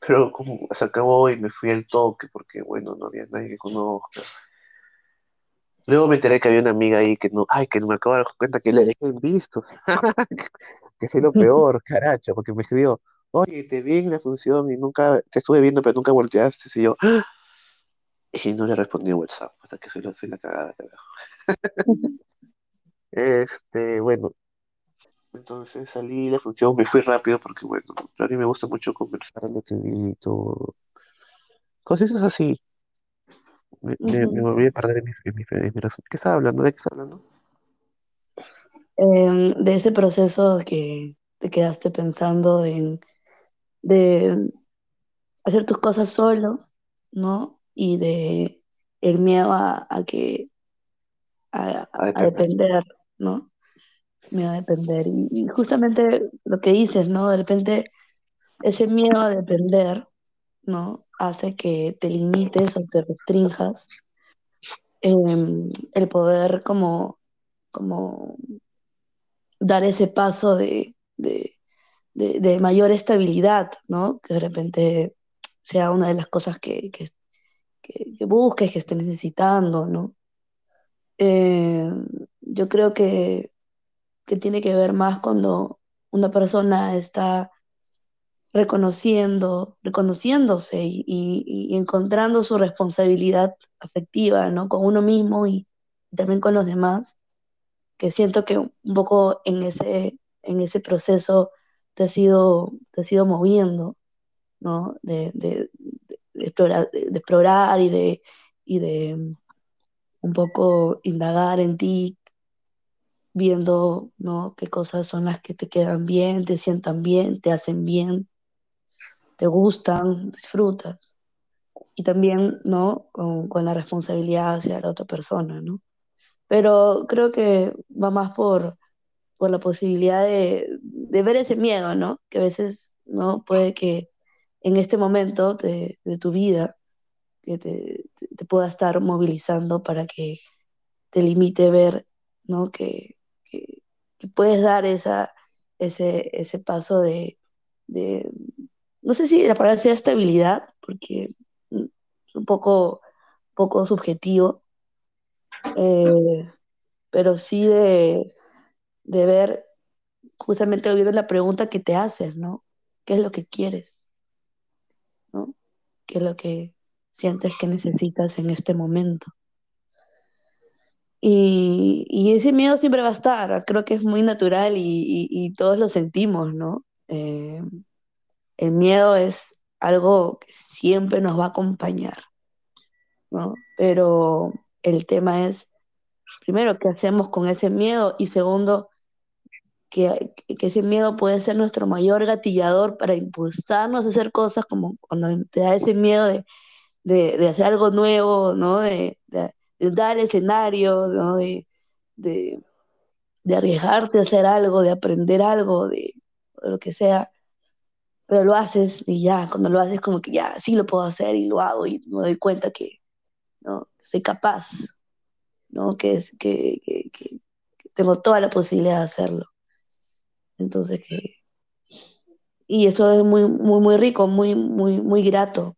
pero como se acabó y me fui al toque porque, bueno, no había nadie que conozca. Luego me enteré que había una amiga ahí que no, ay, que no me acabo de dar cuenta que le dejé en visto, que soy lo peor, caracho, porque me escribió, oye, te vi en la función y nunca, te estuve viendo pero nunca volteaste, y yo, ¡ah! y no le respondí en WhatsApp, hasta que soy la, soy la cagada, carajo. Este, bueno, Entonces salí de la función, me fui rápido porque, bueno, a mí me gusta mucho conversar lo que vi y todo. Cosas así. Me, me, me ujú. volví a perder en mi, en mi, en mi razón. ¿Qué estaba hablando? ¿De qué estaba hablando? Em, de ese proceso que te quedaste pensando en, de hacer tus cosas solo, ¿no? Y de el miedo a, a que a, A a depender. depender, ¿no? Miedo a depender. Y, y justamente lo que dices, ¿no? De repente ese miedo a depender, ¿no? Hace que te limites o te restrinjas em, el poder como, como dar ese paso de, de, de mayor estabilidad, ¿no? Que de repente sea una de las cosas que, que, que, que busques, que estés necesitando, ¿no? Eh, yo creo que, que tiene que ver más cuando una persona está reconociendo, reconociéndose y, encontrando su responsabilidad afectiva, ¿no? Con uno mismo y también con los demás, que siento que un poco en ese, en ese proceso te has ido, te has ido moviendo, ¿no? De, de- de explorar, de explorar y de, y de mm, un poco indagar en ti, viendo, ¿no? qué cosas son las que te quedan bien, te sientan bien, te hacen bien, te gustan, disfrutas. Y también, ¿no? Con, con la responsabilidad hacia la otra persona, ¿no? Pero creo que va más por, por la posibilidad de, de ver ese miedo, ¿no? Que a veces, ¿no? Puede que en este momento de, de tu vida que te, te, te pueda estar movilizando para que te limite ver, ¿no? Que, que, que puedes dar esa, ese, ese paso de, de, no sé si la palabra sea estabilidad, porque es un poco, poco subjetivo, eh, pero sí de, de ver, justamente olvidando la pregunta que te haces, ¿no? ¿Qué es lo que quieres? ¿no? ¿Qué es lo que sientes que necesitas en este momento? Y, y ese miedo siempre va a estar, creo que es muy natural y, y- y todos lo sentimos, ¿no? Eh, el miedo es algo que siempre nos va a acompañar, ¿no? Pero el tema es, primero, ¿qué hacemos con ese miedo? Y segundo, que, ese miedo puede ser nuestro mayor gatillador para impulsarnos a hacer cosas como cuando te da ese miedo de, hacer algo nuevo, ¿no? De, de- de dar escenario, ¿no? De, de, arriesgarte a hacer algo, de aprender algo, de lo que sea, pero lo haces y ya, cuando lo haces como que ya, sí lo puedo hacer y lo hago y me doy cuenta que, ¿no? soy capaz, ¿no? Que, es, que, que, que tengo toda la posibilidad de hacerlo. Entonces, que, y eso es muy, muy, muy rico, muy, muy, muy grato.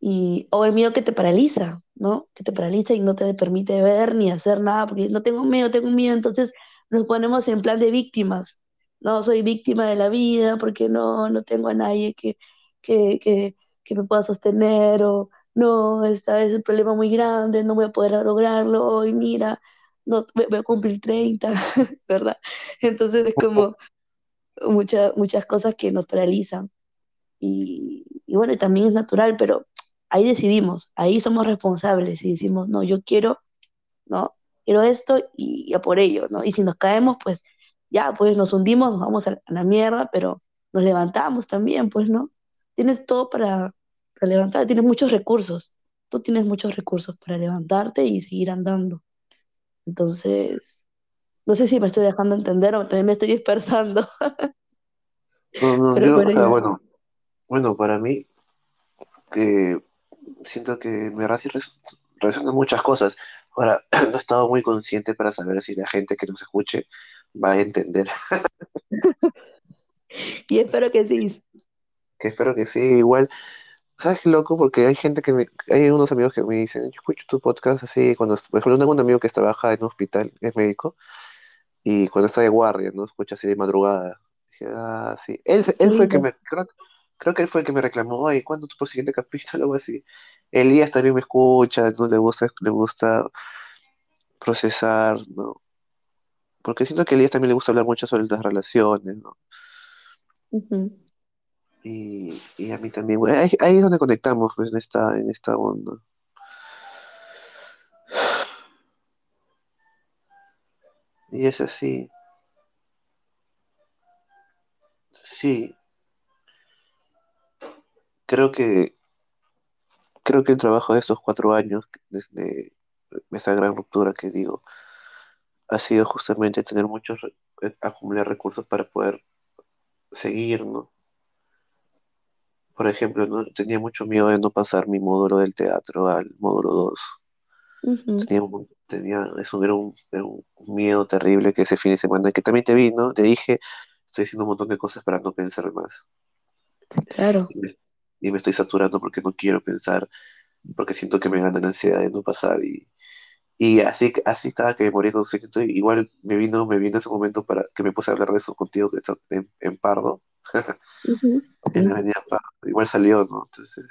Y, o el miedo que te paraliza, ¿no? Que te paraliza y no te permite ver ni hacer nada, porque no tengo miedo, tengo miedo, entonces nos ponemos en plan de víctimas. No, soy víctima de la vida porque no, no tengo a nadie que, que, que, que me pueda sostener, o no, esta es el problema muy grande, no voy a poder lograrlo, hoy mira, no, voy a cumplir 30, ¿verdad? Entonces es como muchas muchas cosas que nos paralizan. Y, y bueno, también es natural, pero ahí decidimos, ahí somos responsables y decimos, no, yo quiero, ¿no? Quiero esto y, y a por ello, ¿no? Y si nos caemos, pues ya, pues nos hundimos, nos vamos a, la mierda, pero nos levantamos también, pues, ¿no? Tienes todo para, para levantar, tienes muchos recursos, tú tienes muchos recursos para levantarte y seguir andando. Entonces, no sé si me estoy dejando entender o también me estoy dispersando, No, no, pero yo, o sea, bueno, bueno, para mí, que siento que me res- res- resuenan muchas cosas. Ahora, no he estado muy consciente para saber si la gente que nos escuche va a entender. Y espero que sí. Que espero que sí, igual. ¿Sabes qué loco? Porque hay gente que me, hay unos amigos que me dicen, yo escucho tu podcast así, cuando, por ejemplo, tengo un amigo que trabaja en un hospital, es médico, y cuando está de guardia, ¿no? Escucha así de madrugada. Dije, ah, sí. Él, él fue el que me, creo, creo que él fue el que me reclamó, ay, ¿cuándo tu siguiente capítulo? Algo así. Elías también me escucha, no le gusta, le gusta procesar, ¿no? Porque siento que a Elías también le gusta hablar mucho sobre las relaciones, ¿no? Y, y a mí también, bueno, ahí, ahí es donde conectamos, pues, en esta, en esta onda. Y es así, sí, creo que, creo que el trabajo de estos cuatro años, desde esa gran ruptura que digo, ha sido justamente tener muchos, eh, acumular recursos para poder seguir, ¿no? Por ejemplo, ¿no? Tenía mucho miedo de no pasar mi módulo del teatro al módulo dos ujú, Tenía, un- tenía, eso era un, era un miedo terrible que ese fin de semana, que también te vi, ¿no? Te dije, estoy haciendo un montón de cosas para no pensar más. Sí, claro. Y me, y me estoy saturando porque no quiero pensar, porque siento que me gana la ansiedad de no pasar. Y, y así, así estaba que me moría con. Entonces, igual me vino, me vino ese momento para que me puse a hablar de eso contigo que está en, en Pardo, Ujú, en la avenida Pardo. Igual salió, ¿no? Entonces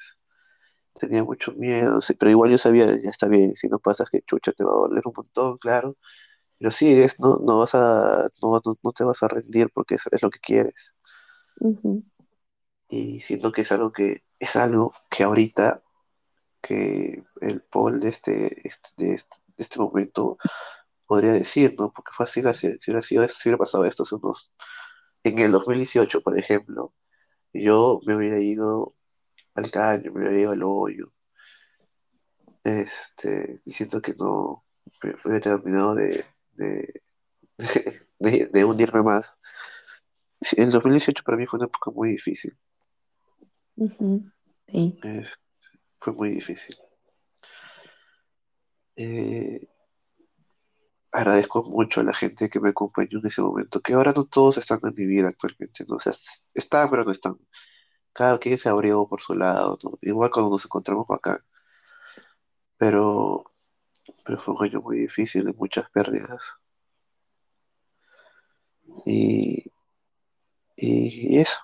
tenía mucho miedo, pero igual yo sabía, ya está bien, si no pasas que chucha te va a doler un montón, claro. Pero sigues, no, no vas a, no, no, no te vas a rendir porque es, es lo que quieres. Y siento que es algo que, es algo que ahorita, que el Paul de este, este- de este, este momento podría decir, ¿no? Porque fácil si, si hubiera sido si hubiera pasado esto hace unos, en el 2018, por ejemplo, yo me hubiera ido al caño, me hubiera ido al hoyo, este, y siento que no, me hubiera terminado de, de, de, de hundirme más. El 2018 para mí fue una época muy difícil, sí, eh, fue muy difícil. Eh, agradezco mucho a la gente que me acompañó en ese momento, que ahora no todos están en mi vida actualmente, ¿no? O sea, están, pero no están. Cada quien se abrió por su lado, ¿no? Igual cuando nos encontramos acá, pero, pero fue un año muy difícil y muchas pérdidas. Y, y eso,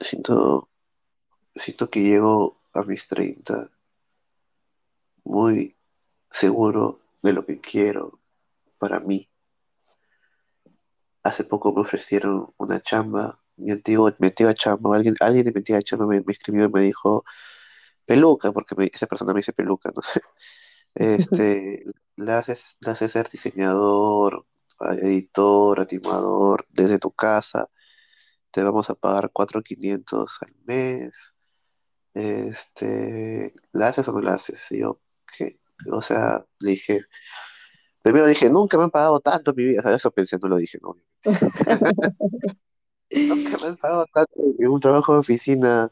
siento, siento que llego a mis 30 muy seguro de lo que quiero para mí. Hace poco me ofrecieron una chamba, mi antiguo, mi antigua chamba, alguien, alguien de mi antigua chamba me, me escribió y me dijo, peluca, porque me- esa persona me dice peluca, ¿no? Este, la haces, la haces ser diseñador, editor, animador, desde tu casa, te vamos a pagar 4.500 al mes, este, ¿la haces o no la haces? Y yo, ¿qué? O sea, le dije, primero dije, nunca me han pagado tanto en mi vida, o sea, eso pensé, no lo dije, no, nunca me han pagado tanto en un trabajo de oficina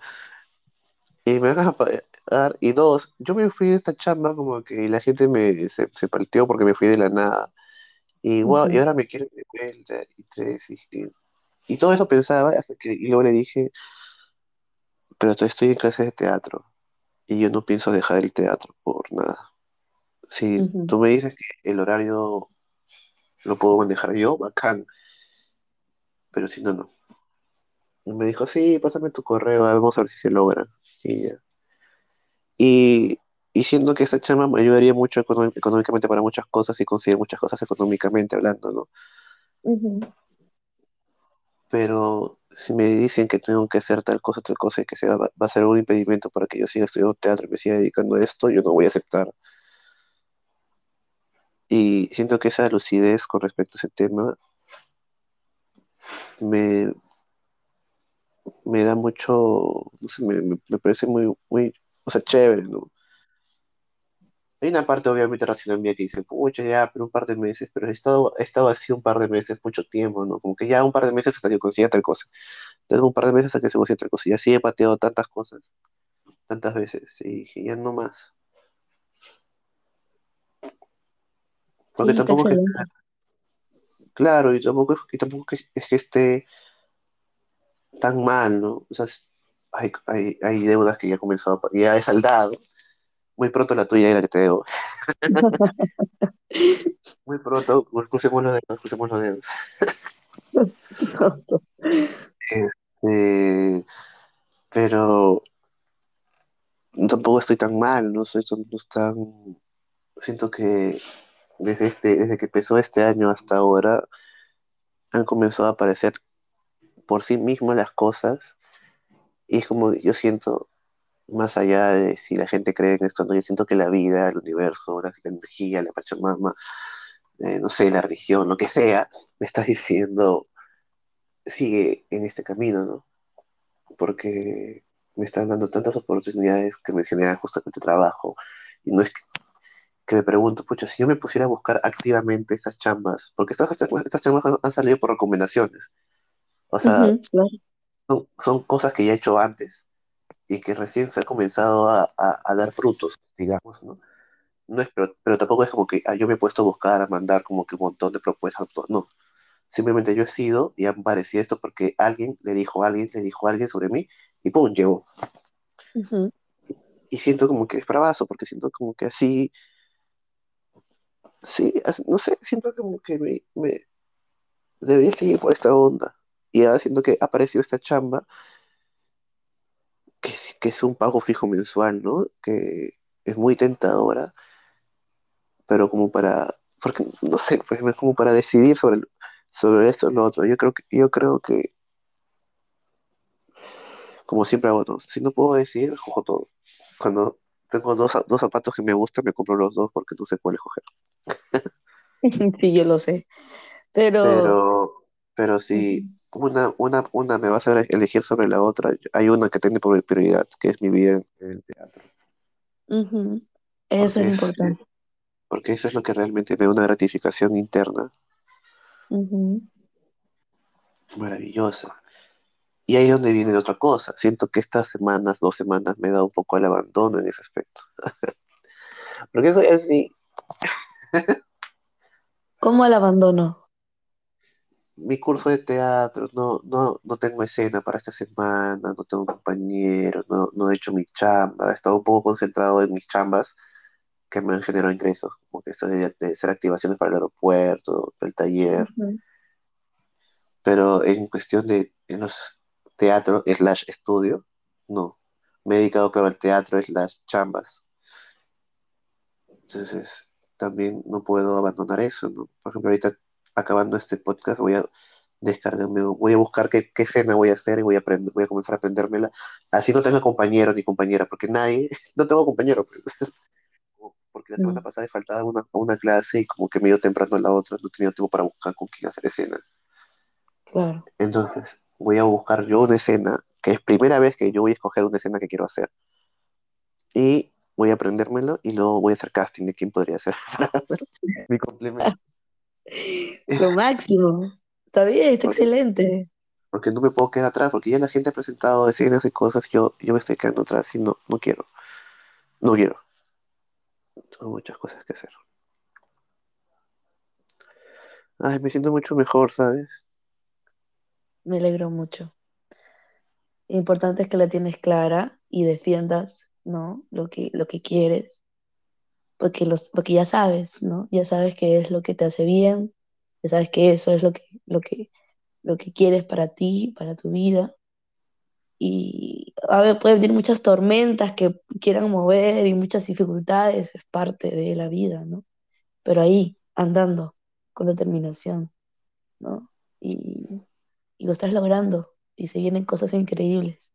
y me van a pagar, y dos, yo me fui de esta chamba como que la gente me, se, se palteó porque me fui de la nada. Y, guau, y ahora me quiero de vuelta, y tres, y, todo eso pensaba, hasta que, y luego le dije, pero estoy en clases de teatro, y yo no pienso dejar el teatro por nada. Si tú me dices que el horario lo puedo manejar yo, bacán, pero si no, no. Y me dijo, sí, pásame tu correo, vamos a ver si se logra. Y ya. Y, y siento que esta chamba me ayudaría mucho económi- económicamente para muchas cosas y conseguir muchas cosas económicamente hablando, ¿no? Pero si me dicen que tengo que hacer tal cosa, tal cosa, y que sea, va, a ser un impedimento para que yo siga estudiando teatro y me siga dedicando a esto, yo no voy a aceptar. Y siento que esa lucidez con respecto a ese tema me, me da mucho, no sé, me, me- me parece muy, muy, o sea, chévere, ¿no? Hay una parte obviamente racional mía que dice, pucha, ya, pero un par de meses, pero he estado, he estado así un par de meses, mucho tiempo, ¿no? Como que ya un par de meses hasta que consiga tal cosa. Entonces un par de meses hasta que se consiga tal cosa. Y así he pateado tantas cosas, tantas veces, y dije, ya no más. Porque Sí, tampoco que, claro, y tampoco, es- y tampoco es, es que esté tan mal, ¿no? O sea, hay, hay, hay deudas que ya he comenzado, ya he saldado. Muy pronto la tuya y la que te debo. Muy pronto, crucemos los dedos, crucemos los dedos. Este, pero tampoco estoy tan mal, ¿no? Soy, no tan, siento que desde este, desde que empezó este año hasta ahora han comenzado a aparecer por sí mismas las cosas y es como yo siento más allá de si la gente cree en esto, no, yo siento que la vida, el universo, la, la energía, la Pachamama, eh, no sé, la religión, lo que sea, me está diciendo, sigue en este camino, ¿no? Porque me están dando tantas oportunidades que me generan justamente trabajo. Y no es que, que me pregunto, pucha, si yo me pusiera a buscar activamente estas chambas, porque estas chambas, estas chambas han, han salido por recomendaciones, o sea, son, son cosas que ya he hecho antes y que recién se han comenzado a, a, a dar frutos, digamos, ¿no? No es, pero, pero tampoco es como que ah, yo me he puesto a buscar, a mandar como que un montón de propuestas, no. Simplemente yo he sido y han parecido esto porque alguien le dijo a alguien, le dijo a alguien sobre mí y pum, llegó. Y siento como que es bravazo, porque siento como que así, sí, no sé, siento como que me, me debería seguir por esta onda. Y ahora siento que ha aparecido esta chamba, que, es- que es un pago fijo mensual, ¿no? Que es muy tentadora, pero como para, porque no sé, pues es como para decidir sobre, sobre esto o lo otro. Yo creo que, yo creo que, como siempre hago todo, si no puedo decidir, cojo todo. Cuando tengo dos, dos zapatos que me gustan, me compro los dos porque no sé cuál escoger. Sí, yo lo sé. Pero Pero, pero si una, una, una me va a hacer elegir sobre la otra, hay una que tiene por prioridad, que es mi vida en el teatro. Eso es es, importante. porque eso es lo que realmente me da una gratificación interna Ujú, maravillosa. Y ahí es donde viene otra cosa. Siento que estas semanas, dos semanas, me da un poco el abandono en ese aspecto. Porque soy así. ¿Cómo el abandono? Mi curso de teatro, no, no, no tengo escena para esta semana, no tengo compañeros, no, no he hecho mi chamba, he estado un poco concentrado en mis chambas que me han generado ingresos, como que esto de, de hacer activaciones para el aeropuerto, el taller, Ujú, pero en cuestión de en los teatro slash estudio, no. Me he dedicado claro al teatro slash chambas. Entonces, también no puedo abandonar eso, ¿no? Por ejemplo, ahorita acabando este podcast voy a descargarme, voy a buscar qué, qué escena voy a hacer y voy a aprender, voy a comenzar a aprendérmela. Así no tenga compañero ni compañera, porque nadie, no tengo compañero, pues. porque la semana mm, pasada he faltado a una, una clase y como que medio temprano a la otra, no he tenido tiempo para buscar con quién hacer escena. Claro. Entonces, voy a buscar yo una escena, que es primera vez que yo voy a escoger una escena que quiero hacer. Y voy a aprendérmelo y luego voy a hacer casting de quién podría ser mi complemento. Lo máximo. Está bien, está Porque, excelente. porque no me puedo quedar atrás, porque ya la gente ha presentado escenas y cosas, yo, yo me estoy quedando atrás y no, no quiero, no quiero. Tengo muchas cosas que hacer. Ay, me siento mucho mejor, ¿sabes? Me alegro mucho. Lo importante es que la tienes clara y defiendas, ¿no? Lo que, lo que quieres, porque, los, porque ya sabes, ¿no? Ya sabes qué es lo que te hace bien, ya sabes que eso es lo que, lo que, lo que quieres para ti, para tu vida. Y a ver, pueden venir muchas tormentas que quieran mover y muchas dificultades, es parte de la vida, ¿no? Pero ahí, andando, con determinación, ¿no? Y, y lo estás logrando y se vienen cosas increíbles.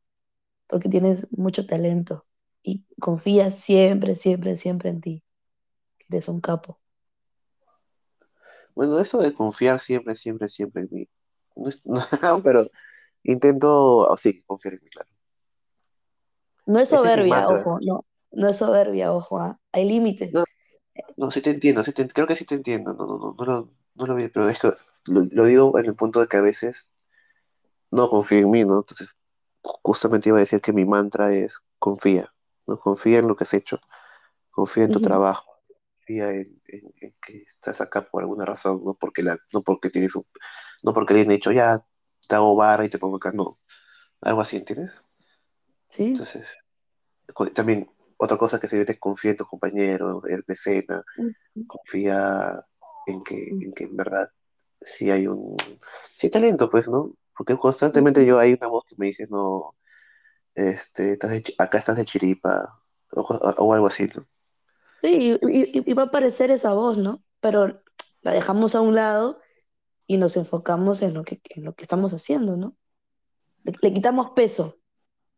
porque tienes mucho talento y confías siempre, siempre, siempre en ti, eres un capo. Bueno, eso de confiar siempre, siempre, siempre en mí. No es- no, pero intento, oh, sí, confiar en mí, claro. No es soberbia, ojo, no, no es soberbia, ojo, ¿ah? Hay límites. No, no, sí te entiendo, sí te- creo que sí te entiendo. No, no, no, no lo, no lo vi, pero es que lo, lo digo en el punto de que a veces no confío en mí, ¿no? Entonces, justamente iba a decir que mi mantra es confía, ¿no? Confía en lo que has hecho, confía en tu trabajo, confía en, en- en que estás acá por alguna razón, no porque la, no porque tienes un, no porque le han dicho ya te hago vara y te pongo acá, no, algo así, ¿entiendes? Sí, Entonces, también otra cosa que se debe confía en tus compañeros de de escena, ujú, confía en que, en que en verdad sí hay un, sí hay talento, pues, ¿no? Porque constantemente yo hay una voz que me dice, no, este, estás de acá estás de chiripa, o, o algo así, ¿no? Sí, y, y- y va a aparecer esa voz, ¿no? Pero la dejamos a un lado y nos enfocamos en lo que, en lo que estamos haciendo, ¿no? Le, le quitamos peso,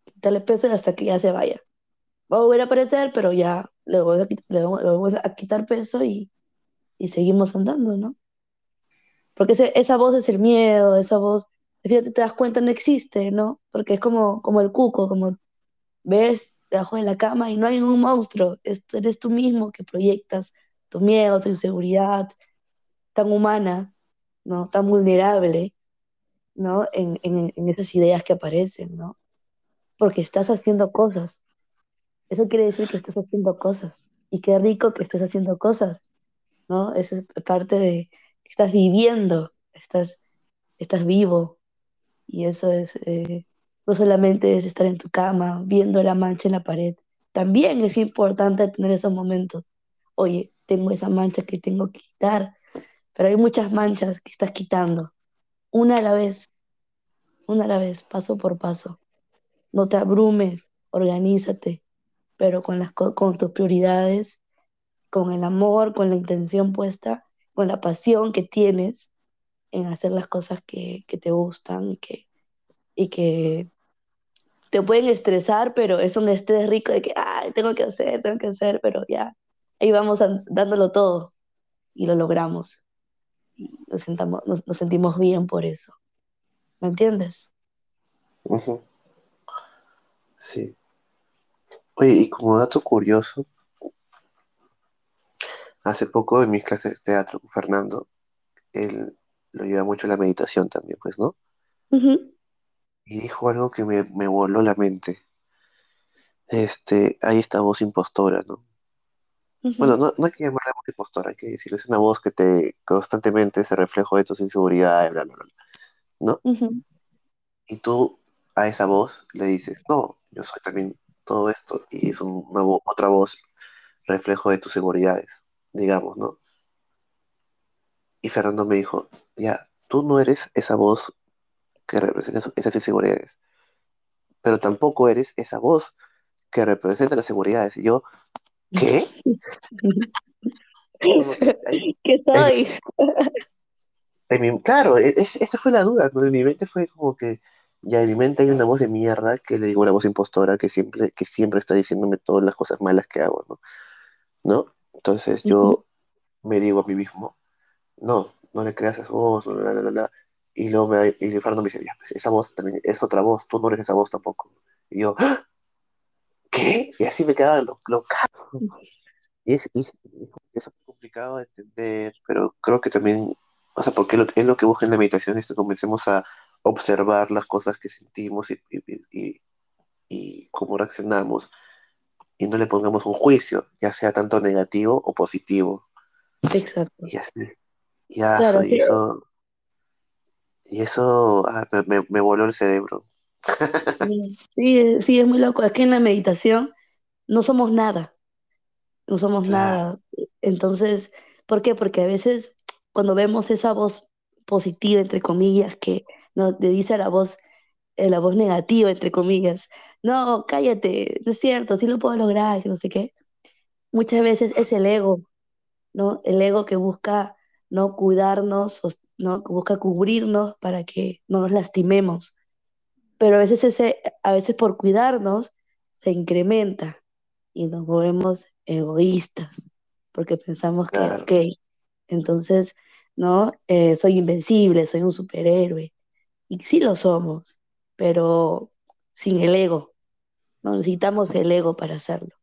quítale peso hasta que ya se vaya. Va a volver a aparecer, pero ya le vamos a, le vamos a quitar peso y, y seguimos andando, ¿no? Porque ese- esa voz es el miedo, esa voz, fíjate, te das cuenta, no existe, ¿no? Porque es como, como el cuco, como ves debajo de la cama y no hay un monstruo, es- eres tú mismo que proyectas tu miedo, tu inseguridad, tan humana, ¿no? Tan vulnerable, ¿no? En, en, esas ideas que aparecen, ¿no? Porque estás haciendo cosas. Eso quiere decir que estás haciendo cosas. Y qué rico que estés haciendo cosas, ¿no? Eso es parte de que estás viviendo, estás estás vivo. Y eso es, eh, no solamente es estar en tu cama viendo la mancha en la pared, también es importante tener esos momentos. Oye, tengo esa mancha que tengo que quitar, pero hay muchas manchas que estás quitando, una a la vez, una a la vez, paso por paso. No te abrumes, organízate, pero con, las, con tus prioridades, con el amor, con la intención puesta, con la pasión que tienes en hacer las cosas que, que te gustan y que, y que te pueden estresar, pero es un estrés rico de que, ay, tengo que hacer, tengo que hacer, pero ya, ahí vamos dándolo todo y lo logramos. Nos, sentamos, nos, nos sentimos bien por eso. ¿Me entiendes? Sí. Oye, y como dato curioso, hace poco en mis clases de teatro con Fernando, él lo lleva mucho la meditación también, pues, ¿no? Ujú, Y dijo algo que me, me voló la mente. Este, hay esta voz impostora, ¿no? Bueno, no, no hay que llamarla voz impostora, hay que decirlo, es una voz que te constantemente se reflejo de tus inseguridades, bla, bla, bla, ¿no? Y tú a esa voz le dices, no, yo soy también todo esto, y es un- una vo- otra voz reflejo de tus seguridades, digamos, ¿no? Y Fernando me dijo, ya, tú no eres esa voz que representa esas inseguridades, pero tampoco eres esa voz que representa las seguridades. Y yo, ¿qué? ¿Qué soy? en mi- claro, e- es- esa fue la duda. En mi mente fue como que, ya en mi mente hay una voz de mierda que le digo una voz impostora que siempre, que siempre está diciéndome todas las cosas malas que hago, ¿no? ¿No? Entonces yo me digo a mí mismo, no, no le creas a esa voz, la, la, la, la. Y luego me, y Fernando me dice, ya, pues, esa voz también es otra voz, tú no eres esa voz tampoco. Y yo, "¿Ah? ¿qué? Y así me quedaba lo, locazo. Y es, y es, es complicado de entender, pero creo que también, o sea, porque lo, es lo que busca en la meditación es que comencemos a observar las cosas que sentimos y, y, y, cómo reaccionamos y no le pongamos un juicio, ya sea tanto negativo o positivo. Exacto. Y así, y eso, Claro, y eso, y eso ah, me, me, voló el cerebro. sí, sí, es muy loco. Aquí en la meditación no somos nada. no somos Claro, nada. Entonces, ¿por qué? Porque a veces cuando vemos esa voz positiva, entre comillas, que nos dice a la voz, eh, la voz negativa, entre comillas, no, cállate, no es cierto, sí lo puedo lograr, que no sé qué. Muchas veces es el ego, ¿no? El ego que busca no cuidarnos, ¿no? Busca cubrirnos para que no nos lastimemos. Pero a veces ese, a veces por cuidarnos se incrementa y nos volvemos egoístas, porque pensamos que, claro, ok, entonces, ¿no? Eh, soy invencible, soy un superhéroe. Y sí lo somos, pero sin el ego, ¿no? Necesitamos el ego para hacerlo.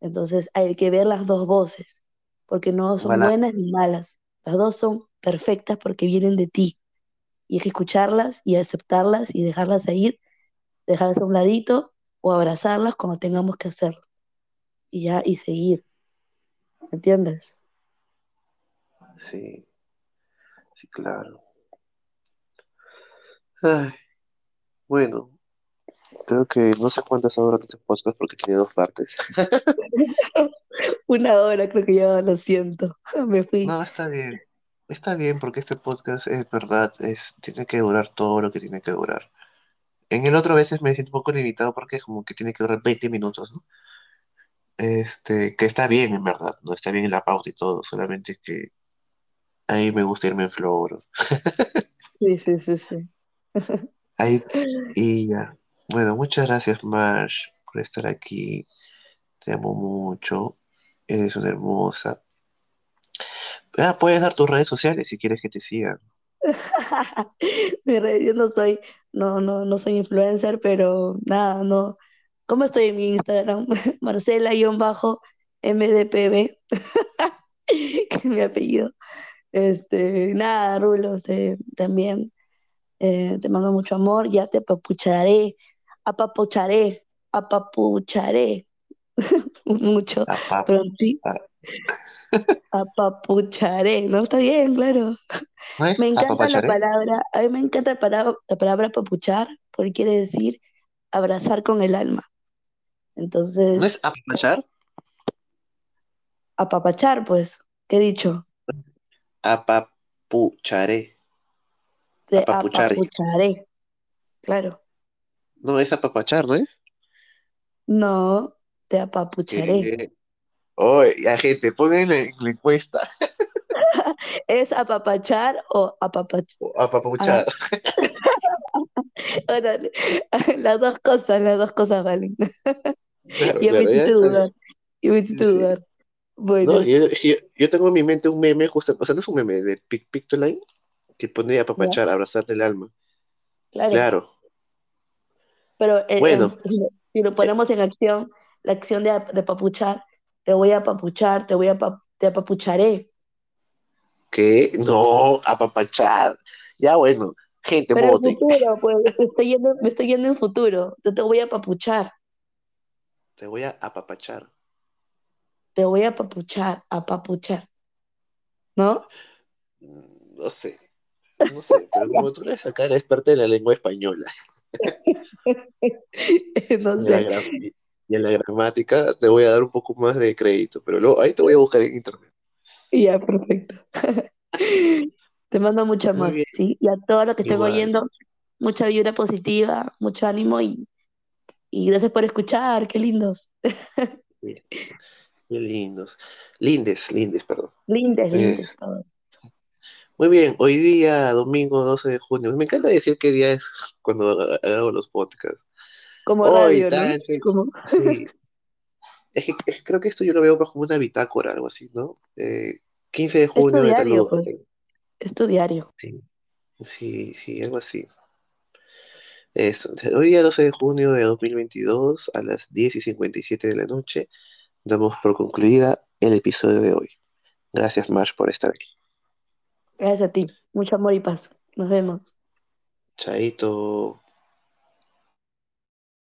Entonces hay que ver las dos voces, porque no son buenas ni malas. Las dos son perfectas porque vienen de ti. Y hay que escucharlas y aceptarlas y dejarlas ir, dejarlas a un ladito o abrazarlas cuando tengamos que hacerlo. Y ya, y seguir, ¿me entiendes? sí, sí, claro. Ay, bueno, creo que no sé cuántas horas de este podcast porque tiene dos partes. Una hora creo que ya lo siento, me fui. No, está bien. Está bien porque este podcast es verdad, es, tiene que durar todo lo que tiene que durar. En el otro a veces me siento un poco limitado porque como que tiene que durar 20 minutos, ¿no? Este, que está bien en verdad, no está bien en la pauta y todo, solamente que ahí me gusta irme en flow, bro. Sí, sí, sí, sí. Ahí, y ya. Bueno, muchas gracias, Marsh, por estar aquí. Te amo mucho. Eres una hermosa. Ah, puedes dar tus redes sociales si quieres que te sigan. Yo no soy, no, no, no soy influencer, pero nada, no. ¿Cómo estoy en mi Instagram? Marcela-MDPB, que mi apellido. Este, nada, Rulos, eh, también eh, te mando mucho amor, ya te apapucharé, apapucharé, apapucharé mucho Papá, pronto. Apapucharé, ¿no? Está bien, claro. ¿No es Me encanta la palabra, a mí me encanta la palabra, la palabra apapuchar, porque quiere decir abrazar con el alma. ¿No es Entonces, apapachar? apapachar, pues, ¿qué he dicho? Apapucharé. Te Apapuchar. apapucharé, claro. No, es apapachar, ¿no es? No, te apapucharé. Que... Oye, ya gente, pongan en la, en la encuesta. ¿Es apapachar o apapachar? Apapuchar. las dos cosas, las dos cosas valen. Claro, Ya me claro, ya hiciste dudar, ya me hiciste Sí. dudar. No, Bueno, yo, yo, yo tengo en mi mente un meme, justo, o sea, no es un meme, de Pic Pictoline, que pone apapachar, abrazar del alma. claro. Claro. Pero eh, Bueno, en- si lo eh, ponemos en acción, la acción de, de papuchar, te voy a papuchar, te voy a pa- te apapucharé. ¿qué? No, apapachar. Ya bueno, gente, Pero en voten. futuro, pues, me estoy yendo, me estoy yendo en futuro. Yo te voy a papuchar, Te voy a apapachar. te voy a papuchar, a papuchar, ¿no? Mm, No sé, no sé, pero como tú eres acá, eres parte de la lengua española No y de la, y en la gramática, te voy a dar un poco más de crédito, pero luego ahí te voy a buscar en internet. Ya, perfecto. Te mando mucho amor. Y a todos los que estén oyendo, mucha vibra positiva, mucho ánimo y, y gracias por escuchar, qué lindos. Qué lindos. Lindes, lindes, perdón. Lindes, lindes Es- todos. Muy bien, hoy día, domingo 12 de junio. Me encanta decir qué día es cuando ha- hago los podcasts. Como Hoy, tal fecha. Como... Sí, es que, es que creo que esto yo lo veo más como una bitácora, algo así, ¿no? Eh, 15 de Es tu junio de tal diario, pues, es tu diario. Sí, sí, sí, algo así. Eso. Hoy día 12 de junio de 2022 a las 10 y 57 de la noche damos por concluida el episodio de hoy. Gracias, Marsh, por estar aquí. Gracias a ti. Mucho amor y paz. Nos vemos. Chaito.